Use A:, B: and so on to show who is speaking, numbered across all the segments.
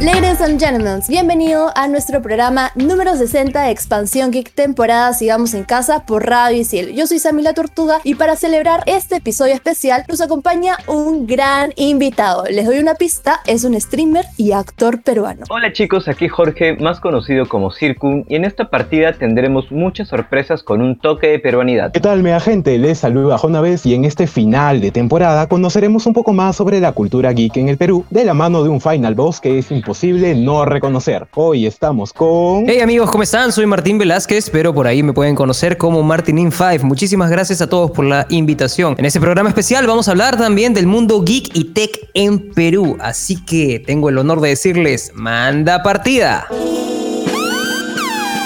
A: Ladies and gentlemen, bienvenido a nuestro programa número 60 de Expansión Geek temporada Sigamos en Casa por Radio Ciel. Yo soy Samila Tortuga y para celebrar este episodio especial nos acompaña un gran invitado. Les doy una pista, es un streamer y actor peruano.
B: Hola chicos, aquí Jorge, más conocido como Circum, y en esta partida tendremos muchas sorpresas con un toque de peruanidad.
C: ¿Qué tal, mea gente? Les saluda una vez y en este final de temporada conoceremos un poco más sobre la cultura geek en el Perú de la mano de un final boss que es imposible no reconocer. Hoy estamos con...
D: Hey amigos, ¿cómo están? Soy Martín Velázquez, pero por ahí me pueden conocer como Martin in 5. Muchísimas gracias a todos por la invitación. En este programa especial vamos a hablar también del mundo geek y tech en Perú, así que tengo el honor de decirles, manda partida.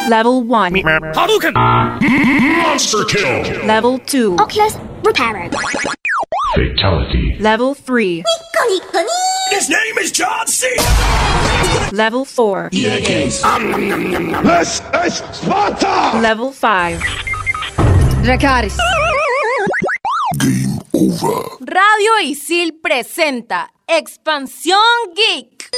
E: Level 1.
F: Hadouken! Monster kill!
E: Level 2.
G: Oculus Repairer.
F: Fatality.
E: Level 3.
F: His name is John C.
E: Level 4.
F: This is Sparta!
E: Level 5.
A: Dracaris.
F: Game over.
H: Radio Isil presenta Expansión Geek.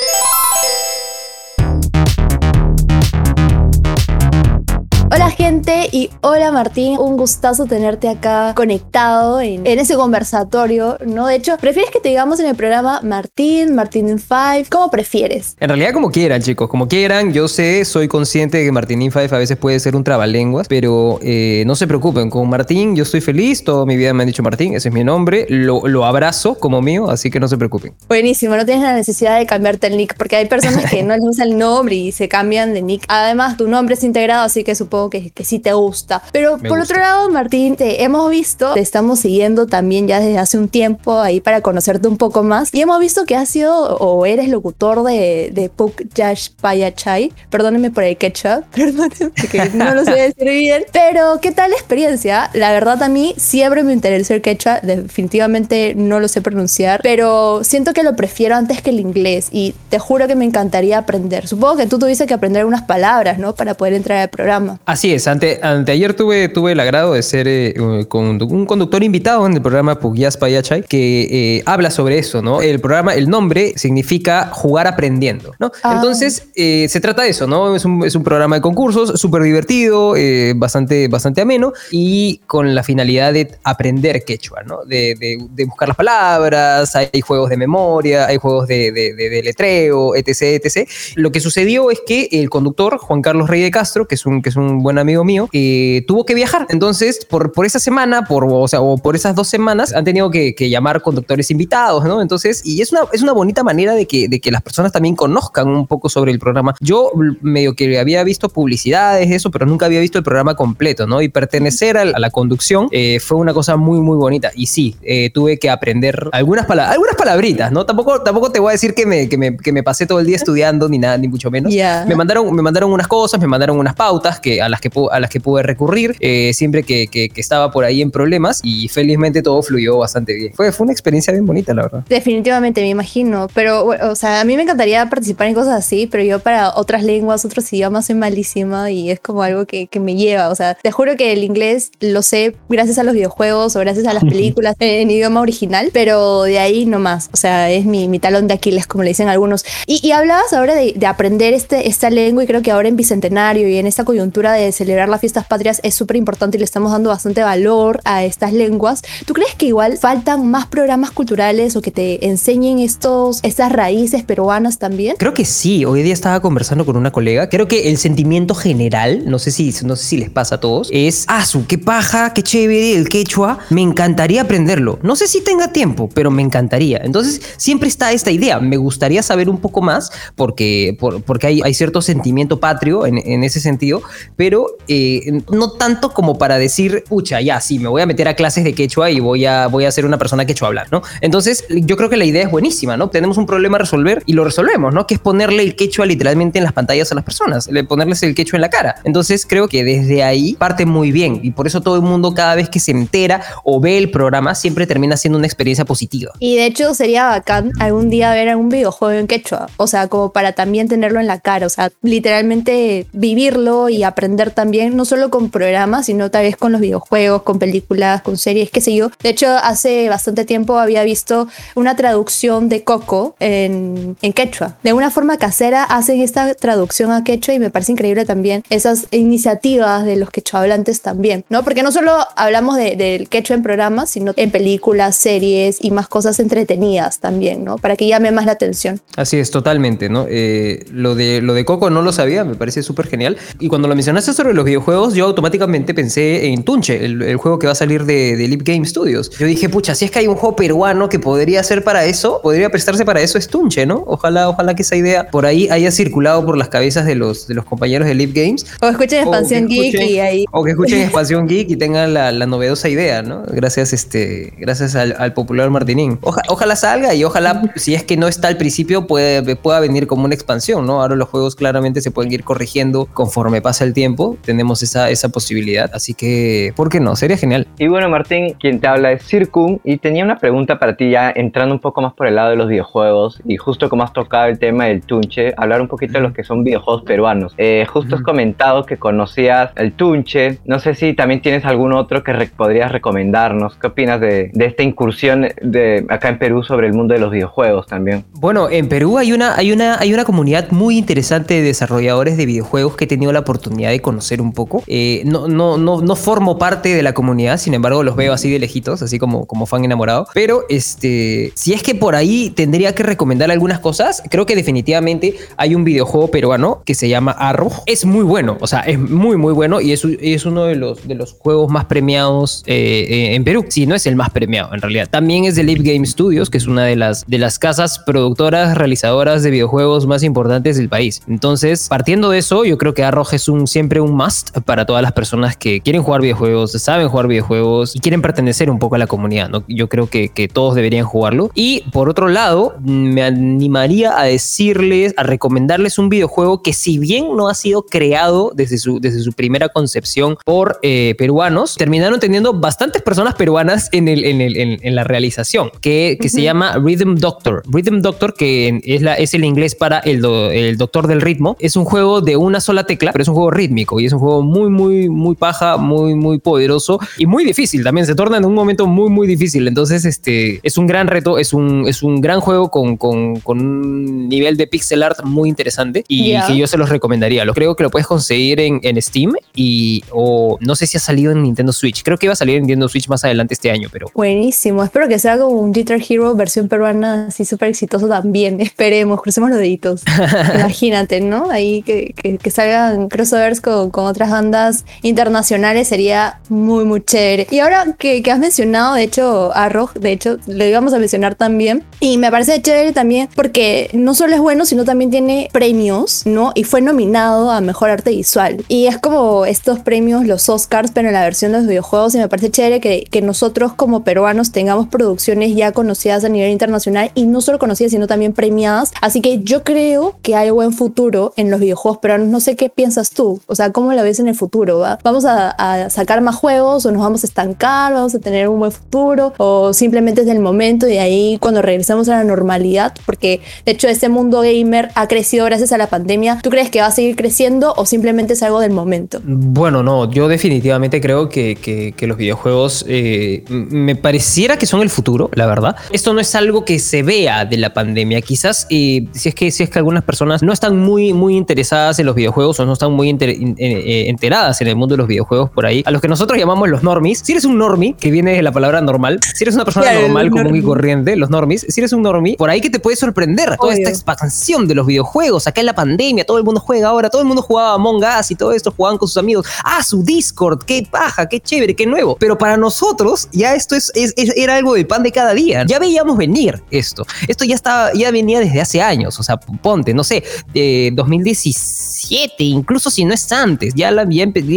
A: Hola gente y hola Martín, un gustazo tenerte acá conectado en, en, ese conversatorio, ¿no? De hecho, ¿prefieres que te digamos en el programa Martín, Martín in Five? ¿Cómo prefieres?
D: En realidad como quieran chicos, como quieran, yo sé, soy consciente de que Martín in Five a veces puede ser un trabalenguas, pero eh, no se preocupen, con Martín yo estoy feliz, toda mi vida me han dicho Martín, ese es mi nombre, lo, lo abrazo como mío, así que no se preocupen.
A: Buenísimo, no tienes la necesidad de cambiarte el nick, porque hay personas que no les gusta el nombre y se cambian de nick. Además, tu nombre es integrado, así que supongo que, que sí te gusta. Pero
D: Me
A: por
D: gusta.
A: otro lado, Martín, te hemos visto, te estamos siguiendo también ya desde hace un tiempo ahí para conocerte un poco más. Y hemos visto que has sido o eres locutor de, de Puk Yash Payachai. Perdónenme por el ketchup, perdónenme porque no lo sé decir bien. Pero, ¿qué tal la experiencia? La verdad, a mí siempre me interesó el quechua. Definitivamente no lo sé pronunciar, pero siento que lo prefiero antes que el inglés. Y te juro que me encantaría aprender. Supongo que tú tuviste que aprender algunas palabras, ¿no? Para poder entrar al programa.
D: Así es, ante, anteayer tuve, tuve el agrado de ser eh, con un conductor invitado en el programa Pugyas Payachay que eh, habla sobre eso, ¿no? El programa, el nombre significa jugar aprendiendo, ¿no?
A: Ah.
D: Entonces, eh, se trata de eso, ¿no? Es un, es un programa de concursos súper divertido, eh, bastante, bastante ameno y con la finalidad de aprender quechua, ¿no? De, de- de buscar las palabras, hay juegos de memoria, hay juegos de, de- de- de letreo, etc, etc. Lo que sucedió es que el conductor, Juan Carlos Rey de Castro, que es un, que es un buen amigo mío, eh, tuvo que viajar. Entonces, por, por esa semana, por, o sea, o por esas dos semanas, han tenido que, que llamar conductores invitados, ¿no? Entonces, y es una, es una bonita manera de que, de que las personas también conozcan un poco sobre el programa. Yo medio que había visto publicidades, eso, pero nunca había visto el programa completo, ¿no? Y pertenecer al- a, la conducción eh, fue una cosa muy, muy bonita. Y sí, eh, tuve que aprender algunas, pala- algunas palabritas, ¿no? Tampoco, tampoco te voy a decir que me, que, me, que me pasé todo el día estudiando ni nada, ni mucho menos.
A: Ya.
D: Me mandaron, me mandaron unas cosas, me mandaron unas pautas que, a, las que, a las que pude recurrir eh, siempre que, que- que estaba por ahí en problemas y felizmente todo fluyó bastante bien. Fue, fue una experiencia bien bonita, la verdad.
A: Definitivamente, me imagino. Pero, o sea, a mí me encantaría participar en cosas así, pero yo para otras lenguas, otros idiomas soy malísima y es como algo que, que me lleva. O sea, te juro que el inglés lo sé gracias a los videojuegos o gracias a las películas en idioma original, pero de ahí no más. O sea, es mi, mi talón de Aquiles, como le dicen algunos. Y, y hablabas ahora de, de aprender este, esta lengua y creo que ahora en Bicentenario y en esta coyuntura de celebrar las fiestas patrias es súper importante y le estamos dando bastante valor a estas lenguas. ¿Tú crees que igual faltan más programas culturales o que te enseñen estos, estas raíces peruanas también?
D: Creo que sí. Hoy día estaba conversando con una colega. Creo que el sentimiento general, no sé si, no sé si les pasa a todos, es, ah, su, qué paja, qué chévere el quechua. Me encantaría aprenderlo. No sé si tenga tiempo, pero me encantaría. Entonces, siempre está esta idea. Me gustaría saber un poco más porque, por- porque hay, cierto sentimiento patrio en, en ese sentido, pero eh, no tanto como para decir, pucha, ya, sí, me voy a meter a clases de quechua y voy a, voy a ser una persona quechua hablar, ¿no? Entonces, yo creo que la idea es buenísima, ¿no? Tenemos un problema a resolver y lo resolvemos, ¿no? Que es ponerle el quechua literalmente en las pantallas a las personas, le- ponerles el quechua en la cara. Entonces, creo que desde ahí parte muy bien y por eso todo el mundo cada vez que se entera o ve el programa siempre termina siendo una experiencia positiva.
A: Y de hecho sería bacán algún día ver algún videojuego en quechua, o sea, como para también tenerlo en la cara, o sea, literalmente vivirlo y aprender aprender también, no solo con programas, sino tal vez con los videojuegos, con películas, con series, qué sé yo. De hecho, hace bastante tiempo había visto una traducción de Coco en, en quechua. De una forma casera hacen esta traducción a quechua y me parece increíble también esas iniciativas de los quechuahablantes también, ¿no? Porque no solo hablamos de- del quechua en programas, sino en películas, series y más cosas entretenidas también, ¿no? Para que llame más la atención.
D: Así es, totalmente, ¿no? Eh, lo, de, lo de Coco no lo sabía, me parece súper genial. Y cuando lo mencionaste sobre los videojuegos, yo automáticamente pensé en Tunche, el, el juego que va a salir de, de Leap Game Studios. Yo dije, pucha, si es que hay un juego peruano que podría ser para eso, podría prestarse para eso, es Tunche, ¿no? Ojalá, ojalá que esa idea por ahí haya circulado por las cabezas de los, de los compañeros de Leap Games.
A: O escuchen Expansión
D: O que
A: Geek y ahí.
D: O que escuchen Expansión Geek y tengan la, la novedosa idea, ¿no? Gracias, este, gracias al, al popular Martinín. Oja- ojalá salga y ojalá, si es que no está al principio, puede, pueda venir como una expansión, ¿no? Ahora los juegos claramente se pueden ir corrigiendo conforme pasa el tiempo. Tenemos esa, esa posibilidad. Así que, ¿por qué no? Sería genial.
B: Y bueno, Martín, quien te habla es Circun y tenía una pregunta para ti ya entrando un poco más por el lado de los videojuegos y justo como has tocado el tema del Tunche, hablar un poquito de los que son videojuegos peruanos. Eh, justo has comentado que conocías el Tunche, no sé si también tienes algún otro que re- podrías recomendarnos. ¿Qué opinas de, de esta incursión de acá en Perú sobre el mundo de los videojuegos también?
D: Bueno, en Perú hay una, hay, una, hay una comunidad muy interesante de desarrolladores de videojuegos que he tenido la oportunidad de conocer un poco. Eh, no, no, no, no formo parte de la comunidad, sin embargo los veo así de lejitos, así como, como fan enamorado. Pero este, si es que por ahí tendría que recomendar algunas cosas, creo que definitivamente hay un videojuego peruano que se llama Arrow. Es muy bueno, o sea, es muy, muy bueno y es, es uno de los, de los juegos más premiados eh, eh, en Perú. Si no es el más premiado, en realidad. También es de Live Game Studios, que es una de las, de las casas productoras, realizadoras de videojuegos más importantes del país. Entonces, partiendo de eso, yo creo que Arrow es un, siempre un must para todas las personas que quieren jugar videojuegos, saben jugar videojuegos y quieren pertenecer un poco a la comunidad. ¿no? Yo creo que, que todos deberían jugarlo. Y por otro lado, me animaría a decirles, a recomendarles un videojuego que si bien no ha sido creado desde su, desde su primera concepción por eh, peruanos, terminaron teniendo bastantes personas peruanas en, el, en, el, en, en la realización, que, que se llama Rhythm Doctor. Rhythm Doctor, que es, la, es el inglés para el, do- el doctor del ritmo, es un juego de una sola tecla, pero es un juego rítmico y es un juego muy, muy, muy paja, muy, muy poderoso y muy difícil también. Se torna en un momento muy, muy difícil. Entonces, este es un gran reto, es un, es un gran juego con, con, con un nivel de pixel art muy interesante y
A: Ya.
D: que yo se los recomendaría. Lo creo que lo puedes conseguir en, en Steam y o no sé si ha salido en Nintendo Switch. Creo que iba a salir en Nintendo Switch más adelante este año, pero
A: Buenísimo, espero que sea como un Guitar Hero versión peruana así súper exitoso también. Esperemos, crucemos los deditos. Imagínate, ¿no? Ahí que, que, que salgan crossovers con, con otras bandas internacionales sería muy, muy chévere. Y ahora que, que has mencionado, de hecho, a de hecho, lo íbamos a mencionar también. Y me parece chévere también porque no solo es bueno, sino también tiene premios, ¿no? Y fue nominado a Mejor Arte Visual. Y es como estos premios, los Oscars, pero en la versión de los videojuegos. Y me parece chévere que, que nosotros como peruanos tengamos producciones ya conocidas a nivel internacional y no solo conocidas, sino también premiadas. Así que yo creo que hay buen futuro en los videojuegos peruanos. No sé qué piensas tú. O sea, ¿cómo la ves en el futuro? ¿va? ¿Vamos a, sacar más juegos o nos vamos a estancar? ¿Vamos a tener un buen futuro? ¿O simplemente es del momento y ahí cuando regresamos a la normalidad? Porque de hecho este mundo gamer ha crecido gracias a la pandemia. ¿Tú crees que va a seguir creciendo o simplemente es algo del momento?
D: Bueno, no, yo definitivamente creo que, los videojuegos eh, me pareciera que son el futuro, la verdad. Esto no es algo que se vea de la pandemia. Quizás eh, si, es que, si es que algunas personas no están muy, muy interesadas en los videojuegos o no están muy enter- in- eh, eh, enteradas en el mundo de los videojuegos por ahí, a los que nosotros llamamos los normies. Si eres un normie, que viene de la palabra normal, si eres una persona normal, común y corriente, los normies, si eres un normie, por ahí que te puede sorprender toda esta expansión de los videojuegos. Acá en la pandemia, todo el mundo juega ahora, todo el mundo jugaba Among Us y todo esto, jugaban con sus amigos. Ah, su Discord, qué paja, qué chévere, qué nuevo. Pero para nosotros, ya esto es, es- es- era algo del pan de cada día. Ya veíamos venir esto. Esto ya estaba, ya venía desde hace años. O sea, ponte, no sé, eh, 2017, incluso si no es antes, ya, la-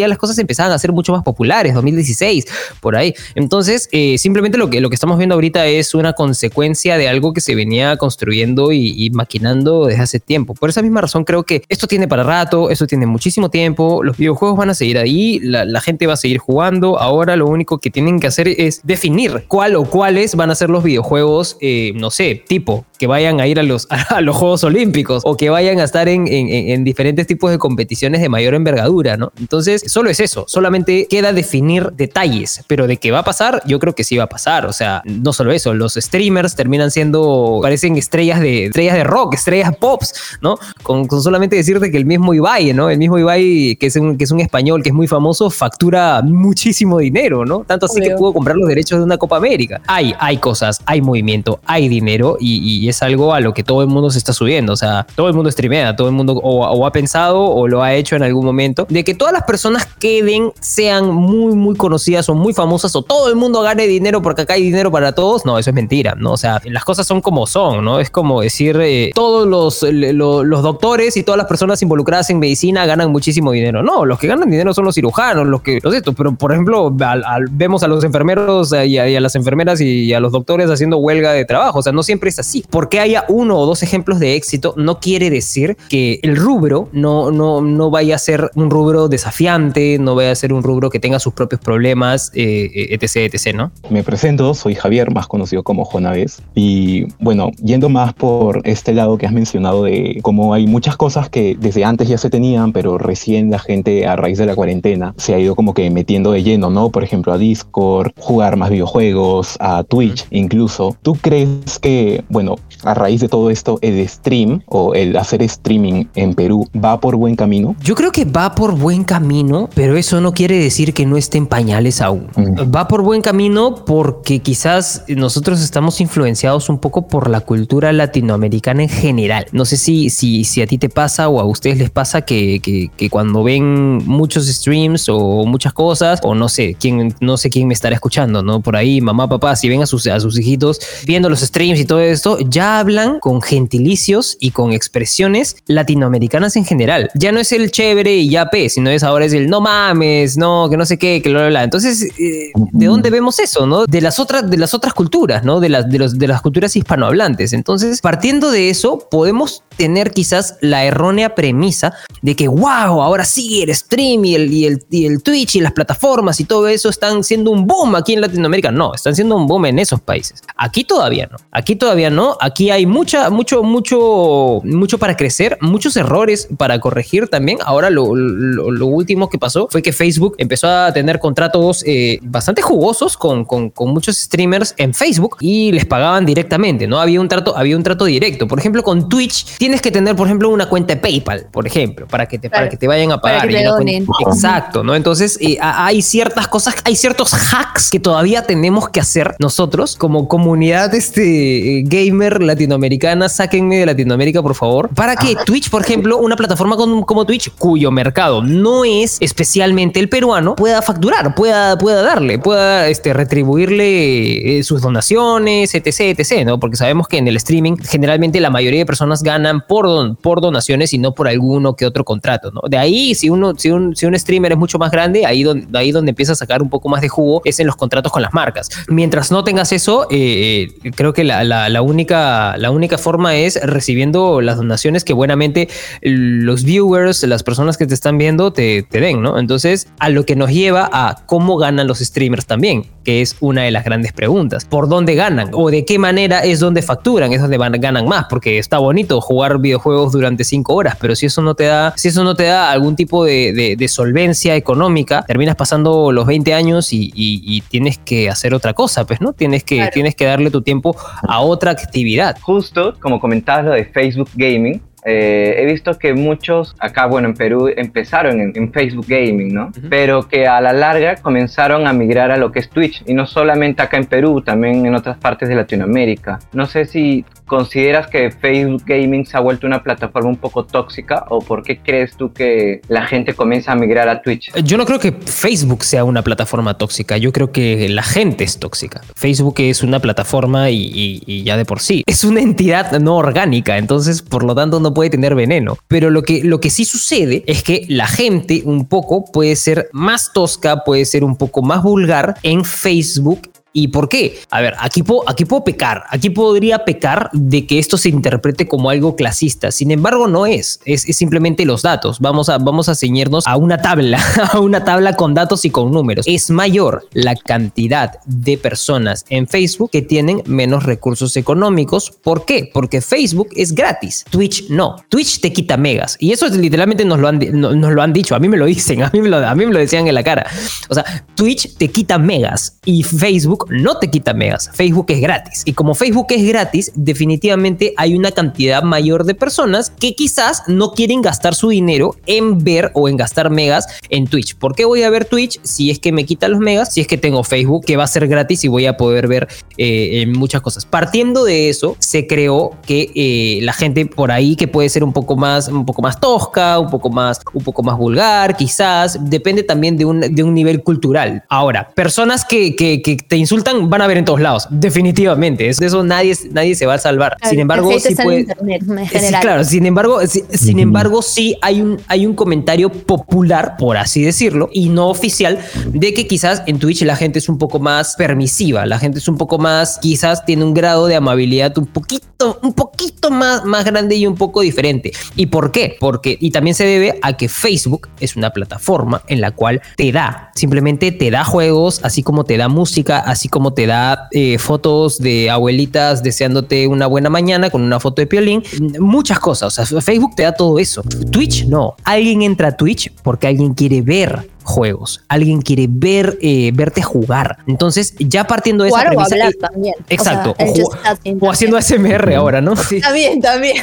D: las cosas empezaban a ser mucho más populares, 2016, por ahí. Entonces, eh, simplemente lo que, lo que estamos viendo ahorita es una consecuencia de algo que se venía construyendo y, maquinando desde hace tiempo. Por esa misma razón creo que esto tiene para rato, esto tiene muchísimo tiempo, los videojuegos van a seguir ahí, la, gente va a seguir jugando, ahora lo único que tienen que hacer es definir cuál o cuáles van a ser los videojuegos, eh, no sé, tipo que vayan a ir a los, a los Juegos Olímpicos o que vayan a estar en, en- en diferentes tipos de competiciones de mayor envergadura, ¿no? Entonces, solo es eso, solamente queda definir detalles, pero de qué va a pasar, yo creo que sí va a pasar, o sea, no solo eso, los streamers terminan siendo, parecen estrellas de, estrellas de rock, estrellas pops, ¿no? Con, con solamente decirte que el mismo Ibai, ¿no? El mismo Ibai, que es un, que es un español, que es muy famoso, factura muchísimo dinero, ¿no? Tanto así que
A: Obvio.
D: pudo comprar los derechos de una Copa América. Hay, hay cosas, hay movimiento, hay dinero y, y es algo a lo que todo el mundo se está subiendo. O sea, todo el mundo streamea, todo el mundo o, o ha pensado o lo ha hecho en algún momento de que todas las personas queden, sean muy, muy conocidas o muy famosas o todo el mundo gane dinero porque acá hay dinero para todos. No, eso es mentira, ¿no? O sea, las cosas son como son, ¿no? Es como decir, eh, todos los, lo- los doctores y todas las personas involucradas en medicina ganan muchísimo dinero. No, los que ganan dinero son los cirujanos, los que, lo siento, pero por ejemplo, al- vemos a los enfermeros eh, y a, y a las enfermeras y a los doctores haciendo huelga de trabajo. O sea, no siempre es así. Porque haya uno o dos ejemplos de éxito no quiere decir que el rubro no, no, no vaya a ser un rubro desafiante, no vaya a ser un rubro que tenga sus propios problemas, eh, eh, etc, etc, ¿no?
C: Me presento, soy Javier, más conocido como Jonaves. Y bueno, yendo más por este lado que has mencionado de cómo hay muchas cosas que desde antes ya se tenían, pero recién la gente a raíz de la cuarentena se ha ido como que metiendo de lleno, ¿no? Por ejemplo, a Discord, jugar más videojuegos, a Twitch incluso. ¿Tú crees que, bueno, a raíz de todo esto, el stream o el hacer streaming en Perú va por buen camino?
D: Yo creo que va por buen camino, pero eso no quiere decir que no esté en pañales aún.
C: Mm.
D: Va por buen camino porque quizás nosotros estamos influenciados un poco por la cultura latinoamericana en general. No sé si, si, si a ti te pasa o a ustedes les pasa que, que- que cuando ven muchos streams o muchas cosas, o no sé, quién, no sé quién me estará escuchando, ¿no? Por ahí, mamá, papá, si ven a sus, a sus hijitos viendo los streams y todo esto, ya hablan con gentilicios y con expresiones latinoamericanas en general. Ya no es el chévere y ya pe, sino es ahora es el no mames, no, que no sé qué, que bla, bla, bla. Entonces, eh, ¿de dónde vemos eso, no? De las otras, de las otras culturas, ¿no? De las, de los, de las culturas hispanohablantes. Entonces, partiendo de eso, podemos tener quizás la errónea premisa de que, wow, ahora sí, el stream y el, y el, y el Twitch y las plataformas y todo eso están siendo un boom aquí en Latinoamérica. No, están siendo un boom en esos países. Aquí todavía no. Aquí todavía no. Aquí hay mucha, mucho, mucho, mucho para crecer, muchos errores para corregir también. Ahora lo, lo- lo último que pasó fue que Facebook empezó a tener contratos eh, bastante jugosos con, con, con muchos streamers en Facebook y les pagaban directamente, ¿no? Había un trato, había un trato directo. Por ejemplo, con Twitch tienes que tener, por ejemplo, una cuenta de PayPal, por ejemplo, para que te, para
A: Claro.
D: que te vayan a
A: Para
D: pagar.
A: que te
D: cuenta-
A: donen.
D: Exacto, ¿no? Entonces, eh, hay ciertas cosas, hay ciertos hacks que todavía tenemos que hacer nosotros como comunidad este, eh, gamer latinoamericana. Sáquenme de Latinoamérica, por favor. Para que Twitch, por ejemplo, una plataforma como, como Twitch, cuyo mercado no es especialmente el peruano, pueda facturar, pueda, pueda darle, pueda este, retribuirle eh, sus donaciones, etc, etc, ¿no? Porque sabemos que en el streaming generalmente la mayoría de personas ganan por, don- por donaciones y no por alguno que otro contrato, ¿no? De ahí, si uno, si un, si un streamer es mucho más grande, ahí donde, ahí donde empieza a sacar un poco más de jugo es en los contratos con las marcas. Mientras no tengas eso, eh, eh, creo que la, la- la única, la única forma es recibiendo las donaciones que buenamente los viewers, las personas que te están viendo, te, te den, ¿no? Entonces, a lo que nos lleva a cómo ganan los streamers también, que es una de las grandes preguntas. ¿Por dónde ganan? ¿O de qué manera es donde facturan? Es donde van, ganan más, porque está bonito jugar videojuegos durante cinco horas, pero si eso no te da, si eso no te da algún tipo de, de- de solvencia económica, terminas pasando los 20 años y, y- y tienes que hacer otra cosa, pues, ¿no? Tienes que,
A: Claro.
D: tienes que darle tu tiempo a otra actividad.
B: Justo, como comentabas lo de Facebook Gaming, eh, he visto que muchos acá, bueno, en Perú empezaron en, en Facebook Gaming, ¿no? Pero que a la larga comenzaron a migrar a lo que es Twitch. Y no solamente acá en Perú, también en otras partes de Latinoamérica. No sé si consideras que Facebook Gaming se ha vuelto una plataforma un poco tóxica o por qué crees tú que la gente comienza a migrar a Twitch.
D: Yo no creo que Facebook sea una plataforma tóxica, yo creo que la gente es tóxica. Facebook es una plataforma y ya de por sí. Es una entidad no orgánica, entonces por lo tanto no puede tener veneno. Pero lo que, lo que sí sucede es que la gente un poco puede ser más tosca, puede ser un poco más vulgar en Facebook ¿Y por qué? A ver, aquí puedo, aquí puedo pecar, aquí podría pecar de que esto se interprete como algo clasista. Sin embargo, no es, es, simplemente los datos. Vamos a, vamos a ceñirnos a una tabla, a una tabla con datos y con números. Es mayor la cantidad de personas en Facebook que tienen menos recursos económicos. ¿Por qué? Porque Facebook es gratis, Twitch no. Twitch te quita megas. Y eso es, literalmente nos lo, han, nos lo han dicho, a mí me lo dicen, a mí me lo, a mí me lo decían en la cara. O sea, Twitch te quita megas y Facebook no te quita megas. Facebook es gratis. Y como Facebook es gratis, definitivamente hay una cantidad mayor de personas que quizás no quieren gastar su dinero en ver o en gastar megas en Twitch. ¿Por qué voy a ver Twitch si es que me quita los megas? Si es que tengo Facebook que va a ser gratis y voy a poder ver eh, muchas cosas. Partiendo de eso, se creó que eh, la gente por ahí que puede ser un poco más, un poco más tosca, un poco más, un poco más vulgar, quizás. Depende también de un, de un nivel cultural. Ahora, personas que, que, que insultan van a ver en todos lados, definitivamente. Es- De eso nadie, nadie se va a salvar. Sin embargo, sí puede.
A: internet, en
D: Sí,
A: general.
D: claro, sin embargo, sí- sin embargo, sí hay un, hay un comentario popular, por así decirlo, y no oficial, de que quizás en Twitch la gente es un poco más permisiva, la gente es un poco más, quizás tiene un grado de amabilidad un poquito, un poquito más, más grande y un poco diferente. ¿Y por qué? Porque, y también se debe a que Facebook es una plataforma en la cual te da, simplemente te da juegos, así como te da música, así como te da eh, fotos de abuelitas deseándote una buena mañana con una foto de piolín, muchas cosas. O sea, Facebook te da todo eso. Twitch no. Alguien entra a Twitch porque alguien quiere ver juegos, alguien quiere ver, eh, verte jugar. Entonces, ya partiendo de esa
A: Jugar o
D: premisa,
A: hablar
D: eh,
A: también. O
D: Exacto.
A: sea, el
D: o,
A: just
D: ju-
A: chatting
D: o haciendo ASMR ahora, ¿no? Sí.
A: También, también.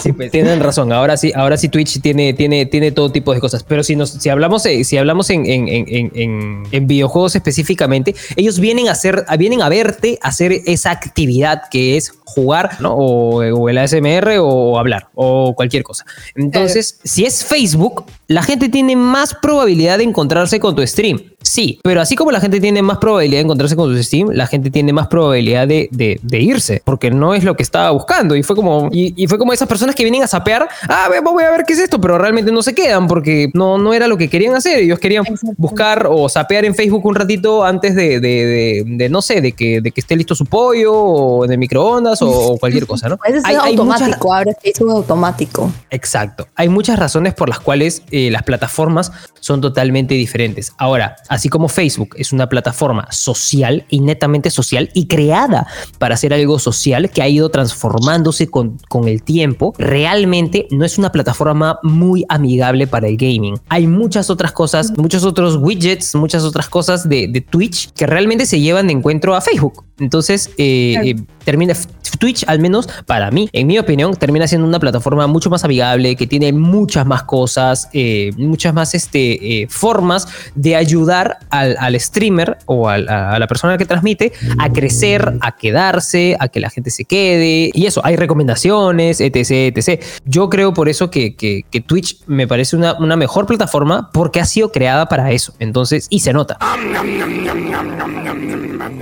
D: Sí, pues tienen razón. Ahora sí, ahora sí Twitch tiene, tiene, tiene todo tipo de cosas. Pero si nos, si hablamos, eh, si hablamos en, en, en, en- videojuegos específicamente, ellos vienen a hacer, vienen a verte hacer esa actividad que es jugar, ¿no? O, o el ASMR o hablar o cualquier cosa. Entonces, si es Facebook, la gente tiene más probabilidad de encontrarse con tu stream. Sí, pero así como la gente tiene más probabilidad de encontrarse con tu stream, la gente tiene más probabilidad de, de- de irse, porque no es lo que estaba buscando. Y fue como, y, y fue como esas personas que vienen a sapear, ah, voy a ver qué es esto, pero realmente no se quedan porque no, no era lo que querían hacer. Ellos querían buscar o sapear en Facebook un ratito antes de, de- de- de, no sé, de que, de que esté listo su pollo o en el microondas o, o cualquier cosa, ¿no? Hay-
A: es
D: hay
A: automático, ahora Facebook es automático.
D: Exacto. Hay muchas razones por las cuales eh, las plataformas son totalmente diferentes. Ahora, así como Facebook es una plataforma social y netamente social y creada para hacer algo social que ha ido transformándose con, con el tiempo, realmente no es una plataforma muy amigable para el gaming. Hay muchas otras cosas, muchos otros widgets, muchas otras cosas de, de Twitch que realmente se llevan de encuentro a Facebook. Entonces, eh,
A: Claro.
D: eh, termina Twitch, al menos para mí, en mi opinión, termina siendo una plataforma mucho más amigable, que tiene muchas más cosas, eh, muchas más este, eh, formas de ayudar al, al streamer o a la persona que transmite a crecer, a quedarse, a que la gente se quede. Y eso, hay recomendaciones, etc. etc. Yo creo por eso que, que- que Twitch me parece una, una mejor plataforma porque ha sido creada para eso. Entonces, y se nota.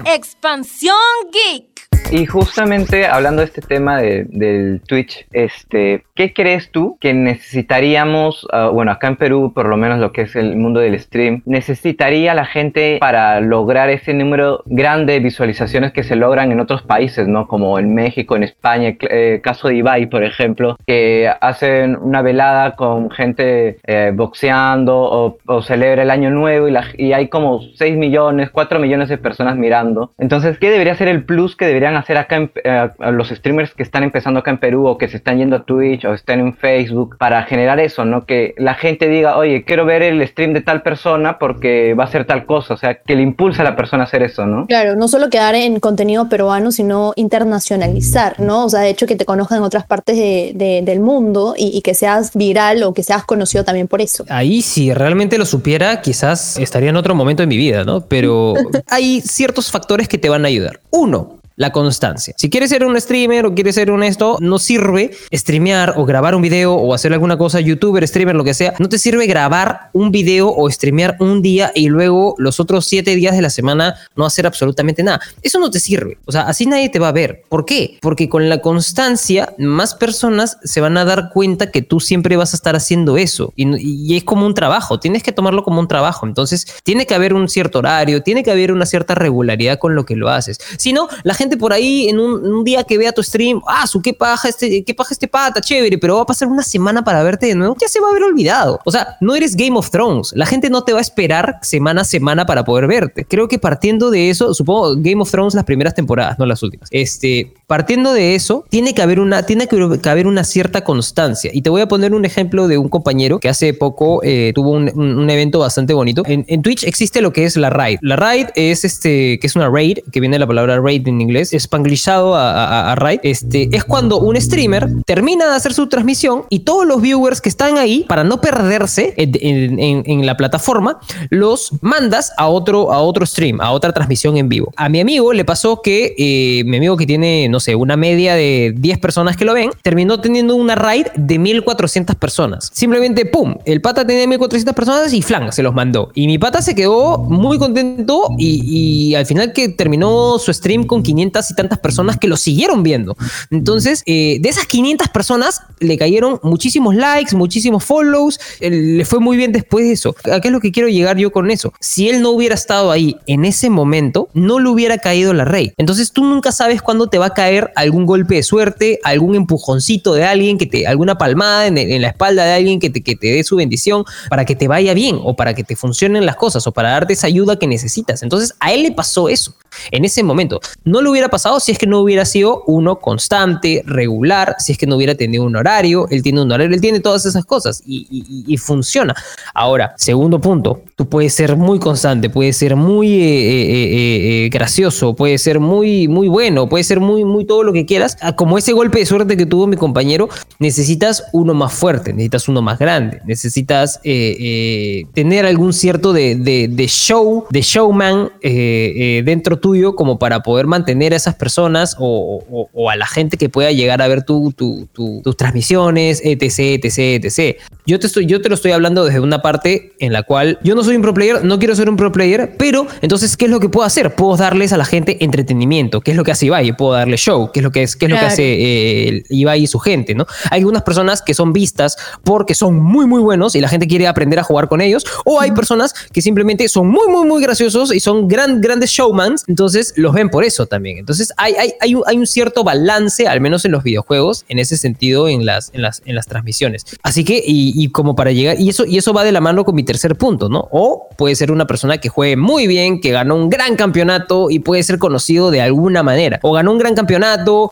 H: Expansión Geek.
B: Y justamente hablando de este tema de- del Twitch, este, ¿qué crees tú que necesitaríamos, ah, bueno, acá en Perú, por lo menos lo que es el mundo del stream, necesitaría la gente para lograr ese número grande de visualizaciones que se logran en otros países, ¿no? Como en México, en España, eh, caso de Ibai, por ejemplo, que hacen una velada con gente eh, boxeando o, celebra el año nuevo y, la- y hay como 6 millones, 4 millones de personas mirando. Entonces, ¿qué debería ser el plus que deberían hacer acá en, eh, los streamers que están empezando acá en Perú o que se están yendo a Twitch o están en Facebook para generar eso, ¿no? Que la gente diga, oye, quiero ver el stream de tal persona porque va a hacer tal cosa, o sea, que le impulsa a la persona a hacer eso, ¿no?
A: Claro, no solo quedar en contenido peruano, sino internacionalizar, ¿no? O sea, de hecho que te conozcan en otras partes de- de- del mundo y, y que seas viral o que seas conocido también por eso.
D: Ahí si realmente lo supiera, quizás estaría en otro momento de mi vida, ¿no? Pero hay ciertos factores que te van a ayudar. Uno, la constancia. Si quieres ser un streamer o quieres ser un esto, no sirve streamear o grabar un video o hacer alguna cosa, youtuber, streamer, lo que sea. No te sirve grabar un video o streamear un día y luego los otros siete días de la semana no hacer absolutamente nada. Eso no te sirve. O sea, así nadie te va a ver. ¿Por qué? Porque con la constancia, más personas se van a dar cuenta que tú siempre vas a estar haciendo eso. Y, y es como un trabajo. Tienes que tomarlo como un trabajo. Entonces, tiene que haber un cierto horario, tiene que haber una cierta regularidad con lo que lo haces. Si no, la gente por ahí en un, día que vea tu stream, ah, su qué paja este, qué paja este pata, chévere, pero va a pasar una semana para verte de nuevo, ya se va a haber olvidado. O sea, no eres Game of Thrones. La gente no te va a esperar semana a semana para poder verte. Creo que partiendo de eso, supongo Game of Thrones las primeras temporadas, no las últimas. Este, partiendo de eso, tiene que haber una, tiene que haber una cierta constancia. Y te voy a poner un ejemplo de un compañero que hace poco eh, tuvo un, evento bastante bonito. En, Twitch existe lo que es la raid. La raid es este, que es una raid, que viene de la palabra raid en inglés, spanglishado a, raid. Este, es cuando un streamer termina de hacer su transmisión y todos los viewers que están ahí, para no perderse en la plataforma, los mandas a otro, a otro stream, a otra transmisión en vivo. A mi amigo le pasó que eh, mi amigo que tiene, no sé, una media de 10 personas que lo ven, terminó teniendo una raid de 1400 personas. Simplemente, pum, el pata tenía 1400 personas y flan, se los mandó. Y mi pata se quedó muy contento y, al final que terminó su stream con 500 y tantas personas que lo siguieron viendo. Entonces, eh, de esas 500 personas le cayeron muchísimos likes, muchísimos follows, le fue muy bien después de eso. ¿A qué es lo que quiero llegar yo con eso? Si él no hubiera estado ahí en ese momento, no le hubiera caído la rey. Entonces tú nunca sabes cuándo te va a caer algún golpe de suerte, algún empujoncito de alguien que te, alguna palmada en, la espalda de alguien que te, que te dé su bendición para que te vaya bien o para que te funcionen las cosas o para darte esa ayuda que necesitas. Entonces a él le pasó eso en ese momento. No le hubiera pasado si es que no hubiera sido uno constante, regular, si es que no hubiera tenido un horario, él tiene un horario, él tiene todas esas cosas y, funciona. Ahora, segundo punto, tú puedes ser muy constante, puedes ser muy eh, eh, eh, gracioso, puedes ser muy, muy bueno, puedes ser muy todo lo que quieras. Ah, Como ese golpe de suerte que tuvo mi compañero, necesitas uno más fuerte, necesitas uno más grande, necesitas eh, eh, tener algún cierto de, de- show, de showman eh, dentro tuyo como para poder mantener a esas personas o, a la gente que pueda llegar a ver tu- tu- tu- tus transmisiones, etc, etc, etc. Yo te, estoy, yo te lo estoy hablando desde una parte en la cual yo no soy un pro player, no quiero ser un pro player, pero entonces, ¿qué es lo que puedo hacer? Puedo darles a la gente entretenimiento, ¿qué es lo que hace Ibai? Puedo darle show, ¿qué es lo que, es, qué es lo que hace eh, Ibai y su gente, ¿no? Hay algunas personas que son vistas porque son muy, muy buenos y la gente quiere aprender a jugar con ellos, o hay personas que simplemente son muy, muy, muy graciosos y son gran, grandes showmans, entonces los ven por eso también. Entonces hay, hay, hay, un, hay un cierto balance, al menos en los videojuegos, en ese sentido, en las, en las, en las transmisiones. Así que, y, y como para llegar, y eso, y eso va de la mano con mi tercer punto, ¿no? O puede ser una persona que juegue muy bien, que ganó un gran campeonato y puede ser conocido de alguna manera. O ganó un gran campeonato,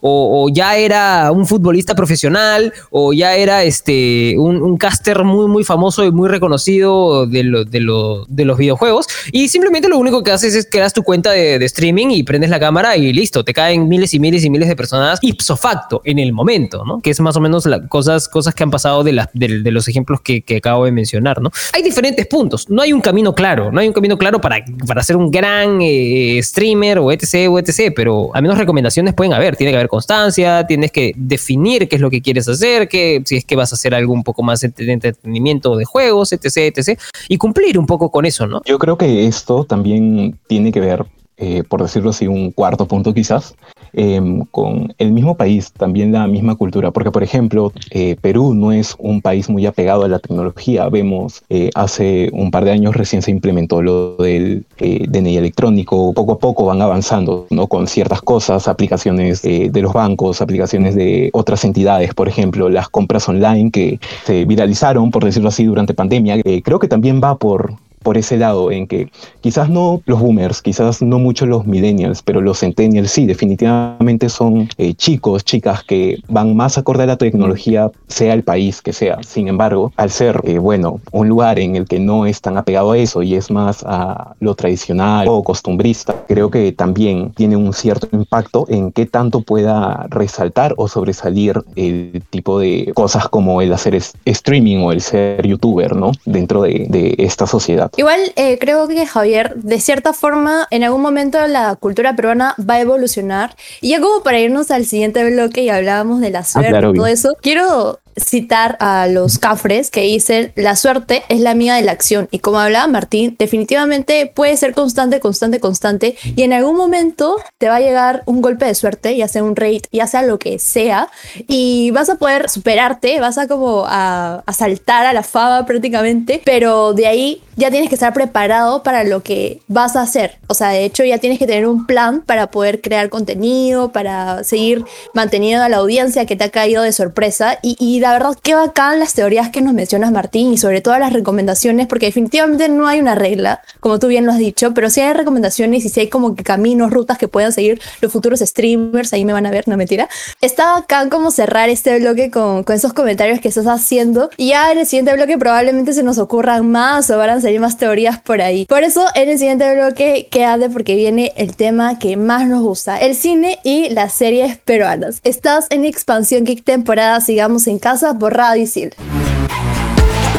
D: o, ya era un futbolista profesional, o ya era este, un, caster muy, muy famoso y muy reconocido de, lo- de, lo- de los videojuegos. Y simplemente lo único que haces es creas tu cuenta de, streaming y prendes la cámara y listo, te caen miles y miles y miles de personas ipso facto en el momento, ¿no? Que es más o menos las cosas, cosas que han pasado de, las de, los ejemplos que, que acabo de mencionar, ¿no? Hay diferentes puntos, no hay un camino claro, no hay un camino claro para, para ser un gran eh, streamer o etc, o etc, pero al menos recomendaciones pueden haber, tiene que haber constancia, tienes que definir qué es lo que quieres hacer, que, si es que vas a hacer algo un poco más de entretenimiento de juegos, etc, etc, y cumplir un poco con eso, ¿no?
C: Yo creo que esto también tiene que ver, eh, por decirlo así, un cuarto punto quizás, em, con el mismo país, también la misma cultura. Porque, por ejemplo, eh, Perú no es un país muy apegado a la tecnología. Vemos, eh, hace un par de años recién se implementó lo del eh, DNI electrónico. Poco a poco van avanzando ¿no? con ciertas cosas, aplicaciones de los bancos, aplicaciones de otras entidades, por ejemplo, las compras online que se viralizaron, por decirlo así, durante pandemia. Creo que también va por por ese lado, en que quizás no los boomers, quizás no mucho los millennials, pero los centennials sí, definitivamente son eh, chicos, chicas que van más acorde a la tecnología, sea el país que sea. Sin embargo, al ser, eh, bueno, un lugar en el que no es tan apegado a eso y es más a lo tradicional o costumbrista, creo que también tiene un cierto impacto en qué tanto pueda resaltar o sobresalir el tipo de cosas como el hacer streaming o el ser youtuber, ¿no? Dentro de, de esta sociedad.
A: Igual eh, creo que Javier, de cierta forma, en algún momento la cultura peruana va a evolucionar. Y ya como para irnos al siguiente bloque y hablábamos de la suerte
C: claro,
A: y todo eso, quiero citar a los cafres que dicen la suerte es la amiga de la acción y como hablaba Martín definitivamente puede ser constante constante constante y en algún momento te va a llegar un golpe de suerte ya sea un raid ya sea lo que sea y vas a poder superarte vas a como a, a saltar a la fama prácticamente pero de ahí ya tienes que estar preparado para lo que vas a hacer. O sea de hecho ya tienes que tener un plan para poder crear contenido para seguir manteniendo a la audiencia que te ha caído de sorpresa y, y la verdad qué bacán las teorías que nos mencionas Martín y sobre todo las recomendaciones porque definitivamente no hay una regla como tú bien lo has dicho pero sí hay recomendaciones y sí hay como que caminos rutas que puedan seguir los futuros streamers ahí me van a ver no mentira. Está bacán como cerrar este bloque con, con esos comentarios que estás haciendo y ya en el siguiente bloque probablemente se nos ocurran más o van a salir más teorías por ahí. Por eso en el siguiente bloque quédate porque viene el tema que más nos gusta el cine y las series peruanas. Estás en expansión geek temporada sigamos en casa por Radio Isil.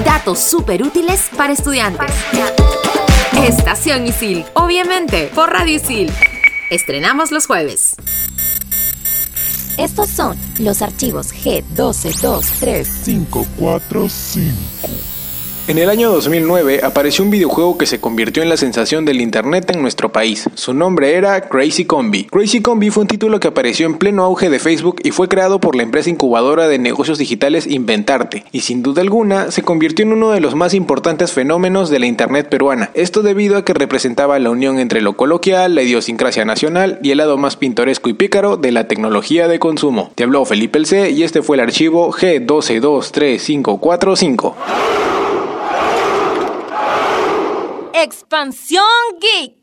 H: Datos súper útiles para estudiantes. Estación Isil, obviamente, por Radio Isil. Estrenamos los jueves.
G: Estos son los archivos G12235.
F: 545.
I: En el año 2009 apareció un videojuego que se convirtió en la sensación del internet en nuestro país. Su nombre era Crazy Combi. Crazy Combi fue un título que apareció en pleno auge de Facebook y fue creado por la empresa incubadora de negocios digitales Inventarte, y sin duda alguna se convirtió en uno de los más importantes fenómenos de la internet peruana. Esto debido a que representaba la unión entre lo coloquial, la idiosincrasia nacional y el lado más pintoresco y pícaro de la tecnología de consumo. Te habló Felipe El C y este fue el archivo G1223545.
J: Expansión Geek.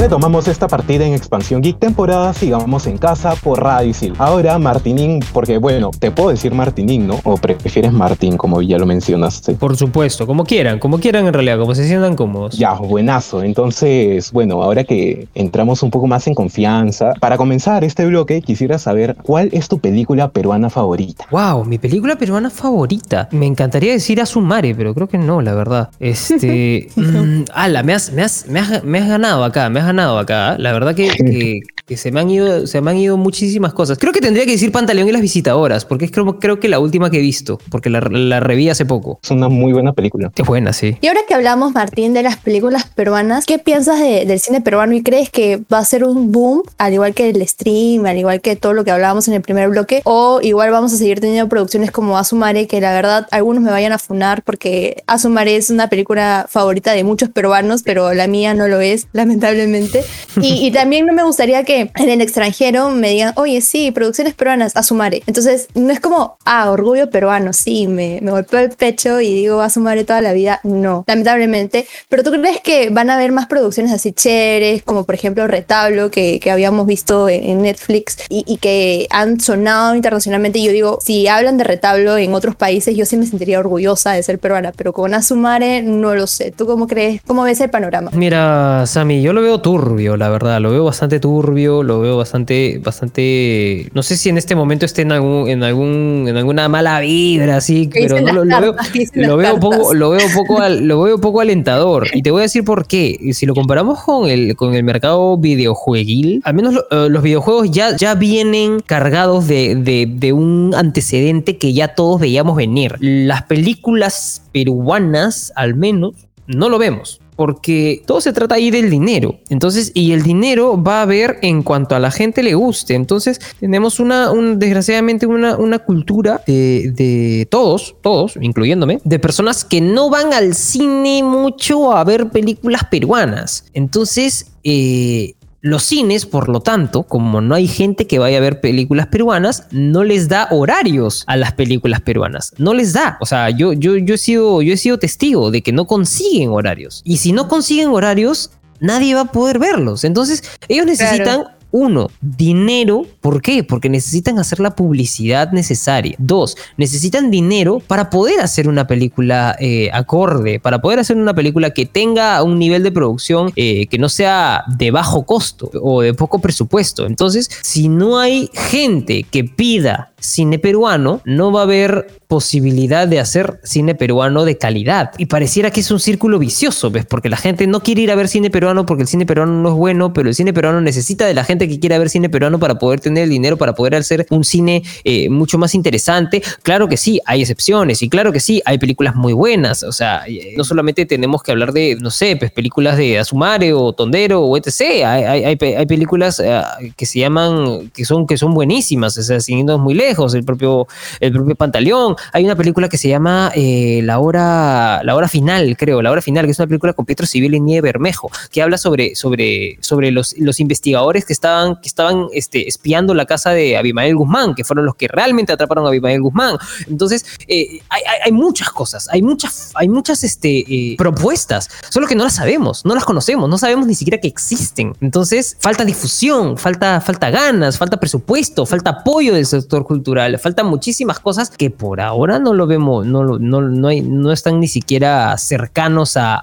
C: Retomamos esta partida en Expansión Geek temporada Sigamos en casa por Radio Isil. Ahora Martinín, porque bueno, te puedo decir Martinín, ¿no? O prefieres Martín, como ya lo mencionaste.
D: Por supuesto, como quieran, como quieran en realidad, como se sientan cómodos.
C: Ya, buenazo. Entonces, bueno, ahora que entramos un poco más en confianza, para comenzar este bloque quisiera saber cuál es tu película peruana favorita.
D: Wow, mi película peruana favorita. Me encantaría decir Azumare, pero creo que no, la verdad. Este. mm, ala, me has, me, has, me, has, me has ganado acá, me has ganado acá. La verdad que, que, que se, me han ido, se me han ido muchísimas cosas. Creo que tendría que decir Pantaleón y las visitadoras, porque es creo, creo que la última que he visto, porque la, la reví hace poco.
C: Es una muy buena película.
D: Qué buena, sí.
A: Y ahora que hablamos, Martín, de las películas peruanas, ¿qué piensas de- del cine peruano y crees que va a ser un boom, al igual que el stream, al igual que todo lo que hablábamos en el primer bloque? ¿O igual vamos a seguir teniendo producciones como Azumare, que la verdad algunos me vayan a funar porque Azumare es una película favorita de muchos peruanos, pero la mía no lo es, lamentablemente. Y, y también no me gustaría que en el extranjero me digan, oye, sí, producciones peruanas, Azumare. Entonces, no es como, ah, orgullo peruano, sí, me, me golpeo el pecho y digo Azumare toda la vida. No, lamentablemente. Pero tú crees que van a haber más producciones así chéveres, como por ejemplo Retablo, que, que habíamos visto en, Netflix y, y que han sonado internacionalmente. Y yo digo, si hablan de Retablo en otros países, yo sí me sentiría orgullosa de ser peruana, pero con Azumare no lo sé. ¿Tú cómo crees? ¿Cómo ves el panorama?
D: Mira, Sammy, yo lo veo turbio, la verdad. Lo veo bastante turbio, lo veo bastante, bastante. No sé si en este momento esté en algún, en algún, en alguna mala vibra, así,
A: ¿Qué
D: pero no lo, veo, lo veo poco, lo veo poco, al- lo veo poco alentador. Y te voy a decir por qué. Si lo comparamos con el, con el mercado videojueguil, al menos lo- eh, los videojuegos ya, ya vienen cargados de, de- de un antecedente que ya todos veíamos venir. Las películas peruanas, al menos, no lo vemos. Porque todo se trata ahí del dinero. Entonces, y el dinero va a ver en cuanto a la gente le guste. Entonces, tenemos una, un- desgraciadamente, una, una cultura de, de todos, todos, incluyéndome, de personas que no van al cine mucho a ver películas peruanas. Entonces, eh, los cines, por lo tanto, como no hay gente que vaya a ver películas peruanas, no les da horarios a las películas peruanas. No les da. O sea, yo, yo, yo, he, sido, yo he sido testigo de que no consiguen horarios. Y si no consiguen horarios, nadie va a poder verlos. Entonces, ellos necesitan... Uno, dinero. ¿Por qué? Porque necesitan hacer la publicidad necesaria. Dos, necesitan dinero para poder hacer una película eh, acorde, para poder hacer una película que tenga un nivel de producción eh, que no sea de bajo costo o de poco presupuesto. Entonces, si no hay gente que pida cine peruano, no va a haber posibilidad de hacer cine peruano de calidad. Y pareciera que es un círculo vicioso, ¿ves? Porque la gente no quiere ir a ver cine peruano porque el cine peruano no es bueno, pero el cine peruano necesita de la gente que quiera ver cine peruano para poder tener el dinero, para poder hacer un cine eh, mucho más interesante. Claro que sí, hay excepciones y claro que sí, hay películas muy buenas. O sea, eh, no solamente tenemos que hablar de, no sé, pues películas de Azumare o Tondero o etc. Hay, hay, películas eh, que se llaman, que son, que son buenísimas, o sea, sin irnos muy lejos, el propio, el propio Pantaleón, hay una película que se llama eh, la, hora, la hora Final, creo, La Hora Final, que es una película con Pietro Civil y Nieve Bermejo, que habla sobre, sobre, sobre los, los investigadores que estaban, que estaban este, espiando la casa de Abimael Guzmán, que fueron los que realmente atraparon a Abimael Guzmán. Entonces, eh, hay, hay, hay, muchas cosas, hay muchas, hay muchas este, eh, propuestas, solo que no las sabemos, no las conocemos, no sabemos ni siquiera que existen. Entonces, falta difusión, falta, falta ganas, falta presupuesto, falta apoyo del sector cultural, faltan muchísimas cosas que por ahora no lo vemos, no, no, no, no están ni siquiera cercanos a,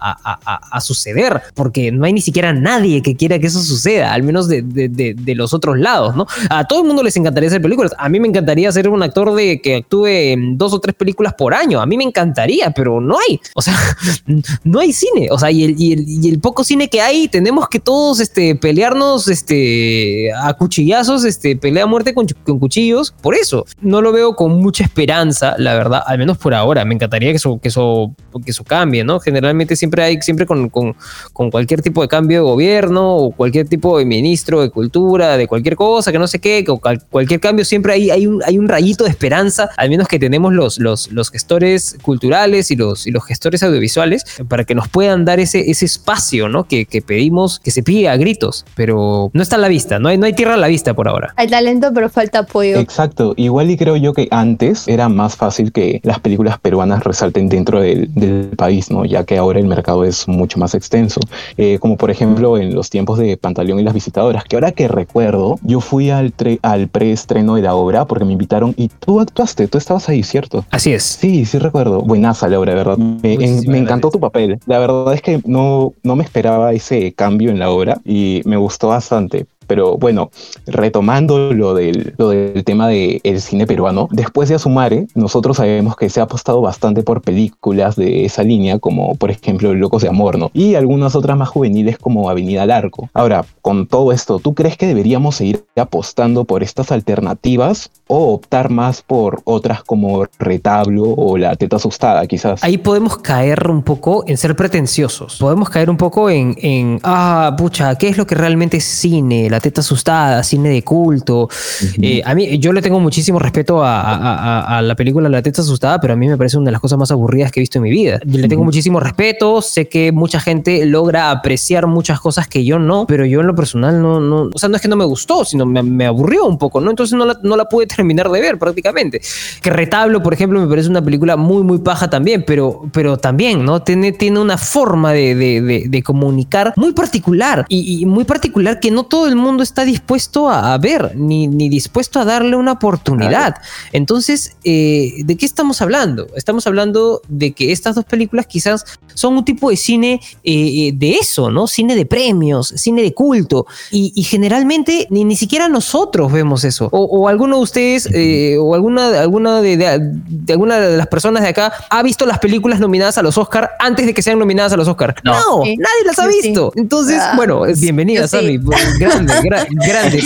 D: suceder, porque no hay ni siquiera nadie que quiera que eso suceda, al menos de, los otros lados, ¿no? A todo el mundo les encantaría hacer películas, a mí me encantaría ser un actor de que actúe en dos o tres películas por año, a mí me encantaría, pero no hay, o sea, no hay cine, o sea, y el, y el, y el poco cine que hay, tenemos que todos este, pelearnos este, a cuchillazos, este, pelea a muerte con, con cuchillos, por eso, no lo veo con mucha esperanza, la verdad, al menos por ahora. Me encantaría que eso, que eso, que eso cambie, ¿no? Generalmente siempre hay, siempre con, con, con, cualquier tipo de cambio de gobierno o cualquier tipo de ministro de cultura, de cualquier cosa, que no sé qué, o cualquier cambio, siempre hay, hay, un, hay un rayito de esperanza, al menos que tenemos los, los, los gestores culturales y los, y los gestores audiovisuales para que nos puedan dar ese, ese espacio, ¿no? Que, que pedimos, que se pide a gritos, pero no está a la vista, no hay, no hay tierra a la vista por ahora.
A: Hay talento, pero falta apoyo.
C: Exacto, igual y creo yo que antes era más fácil que las películas peruanas resalten dentro del, del, país, ¿no? Ya que ahora el mercado es mucho más extenso. Eh, como por ejemplo en los tiempos de Pantaleón y las visitadoras, que ahora que recuerdo, yo fui al, al preestreno de la obra porque me invitaron y tú actuaste, tú estabas ahí, ¿cierto?
D: Así es.
C: Sí, sí recuerdo. Buenaza la obra, verdad. Me, en, me encantó tu papel. La verdad es que no, no me esperaba ese cambio en la obra y me gustó bastante. Pero bueno, retomando lo del, lo del tema del el cine peruano, después de Asumare, nosotros sabemos que se ha apostado bastante por películas de esa línea, como por ejemplo Locos de Amor, ¿no? Y algunas otras más juveniles como Avenida Larco. Ahora, con todo esto, ¿tú crees que deberíamos seguir apostando por estas alternativas o optar más por otras como Retablo o La Teta Asustada, quizás?
D: Ahí podemos caer un poco en ser pretenciosos. Podemos caer un poco en, ah, pucha, ¿qué es lo que realmente es cine? Teta asustada, cine de culto. Uh -huh. eh, a mí, yo le tengo muchísimo respeto a, a, a, a, la película La teta asustada, pero a mí me parece una de las cosas más aburridas que he visto en mi vida. Yo le tengo uh -huh. muchísimo respeto, sé que mucha gente logra apreciar muchas cosas que yo no, pero yo en lo personal no, no o sea, no es que no me gustó, sino me, me aburrió un poco, ¿no? Entonces no la, no la pude terminar de ver prácticamente. Que Retablo, por ejemplo, me parece una película muy, muy paja también, pero, pero también, ¿no? Tiene, tiene una forma de, de, de, de comunicar muy particular y, y muy particular que no todo el mundo mundo está dispuesto a, a ver, ni, ni, dispuesto a darle una oportunidad. Claro. Entonces, eh, ¿de qué estamos hablando? Estamos hablando de que estas dos películas quizás son un tipo de cine eh, de eso, ¿no? Cine de premios, cine de culto. Y, y generalmente ni, ni siquiera nosotros vemos eso. O, o alguno de ustedes, eh, o alguna, alguna de, de, de, alguna de las personas de acá ha visto las películas nominadas a los Oscar antes de que sean nominadas a los Oscar. No, no sí. nadie las ha visto. Sí. Entonces, ah, bueno, bienvenida, Sammy. Grande gra grande.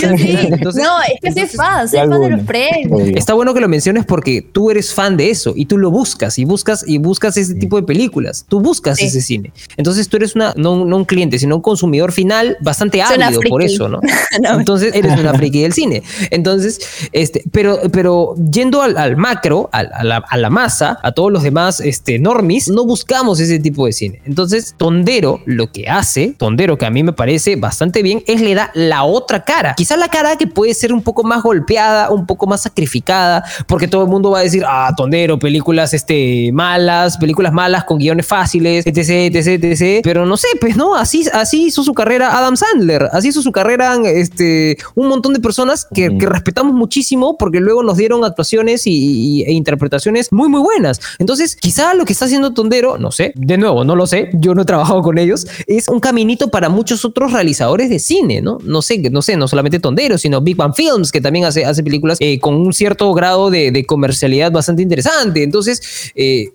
A: Entonces, no, es que soy fan, soy fan de los premios.
D: Está bueno que lo menciones porque tú eres fan de eso y tú lo buscas y buscas y buscas ese tipo de películas. Tú buscas sí. ese cine. Entonces tú eres una, no, no, un cliente, sino un consumidor final bastante ávido por eso, ¿no? no? Entonces eres una friki del cine. Entonces, este, pero, pero yendo al, al macro, a, a, la, a, la, masa, a todos los demás este, normis, no buscamos ese tipo de cine. Entonces, Tondero lo que hace, Tondero que a mí me parece bastante bien, es le da la otra cara. Quizás la cara que puede ser un poco más golpeada, un poco más sacrificada, porque todo el mundo va a decir, ah, tondero, películas este, malas, películas malas con guiones fáciles, etc, etc, etc. Pero no sé, pues no, así, así hizo su carrera Adam Sandler, así hizo su carrera este, un montón de personas que, mm. que respetamos muchísimo porque luego nos dieron actuaciones y, y, e interpretaciones muy, muy buenas. Entonces, quizá lo que está haciendo Tondero, no sé, de nuevo, no lo sé, yo no he trabajado con ellos, es un caminito para muchos otros realizadores de cine, ¿no? No sé sé, no sé, no solamente Tondero, sino Big Bang Films, que también hace, hace películas eh, con un cierto grado de, de comercialidad bastante interesante. Entonces, eh,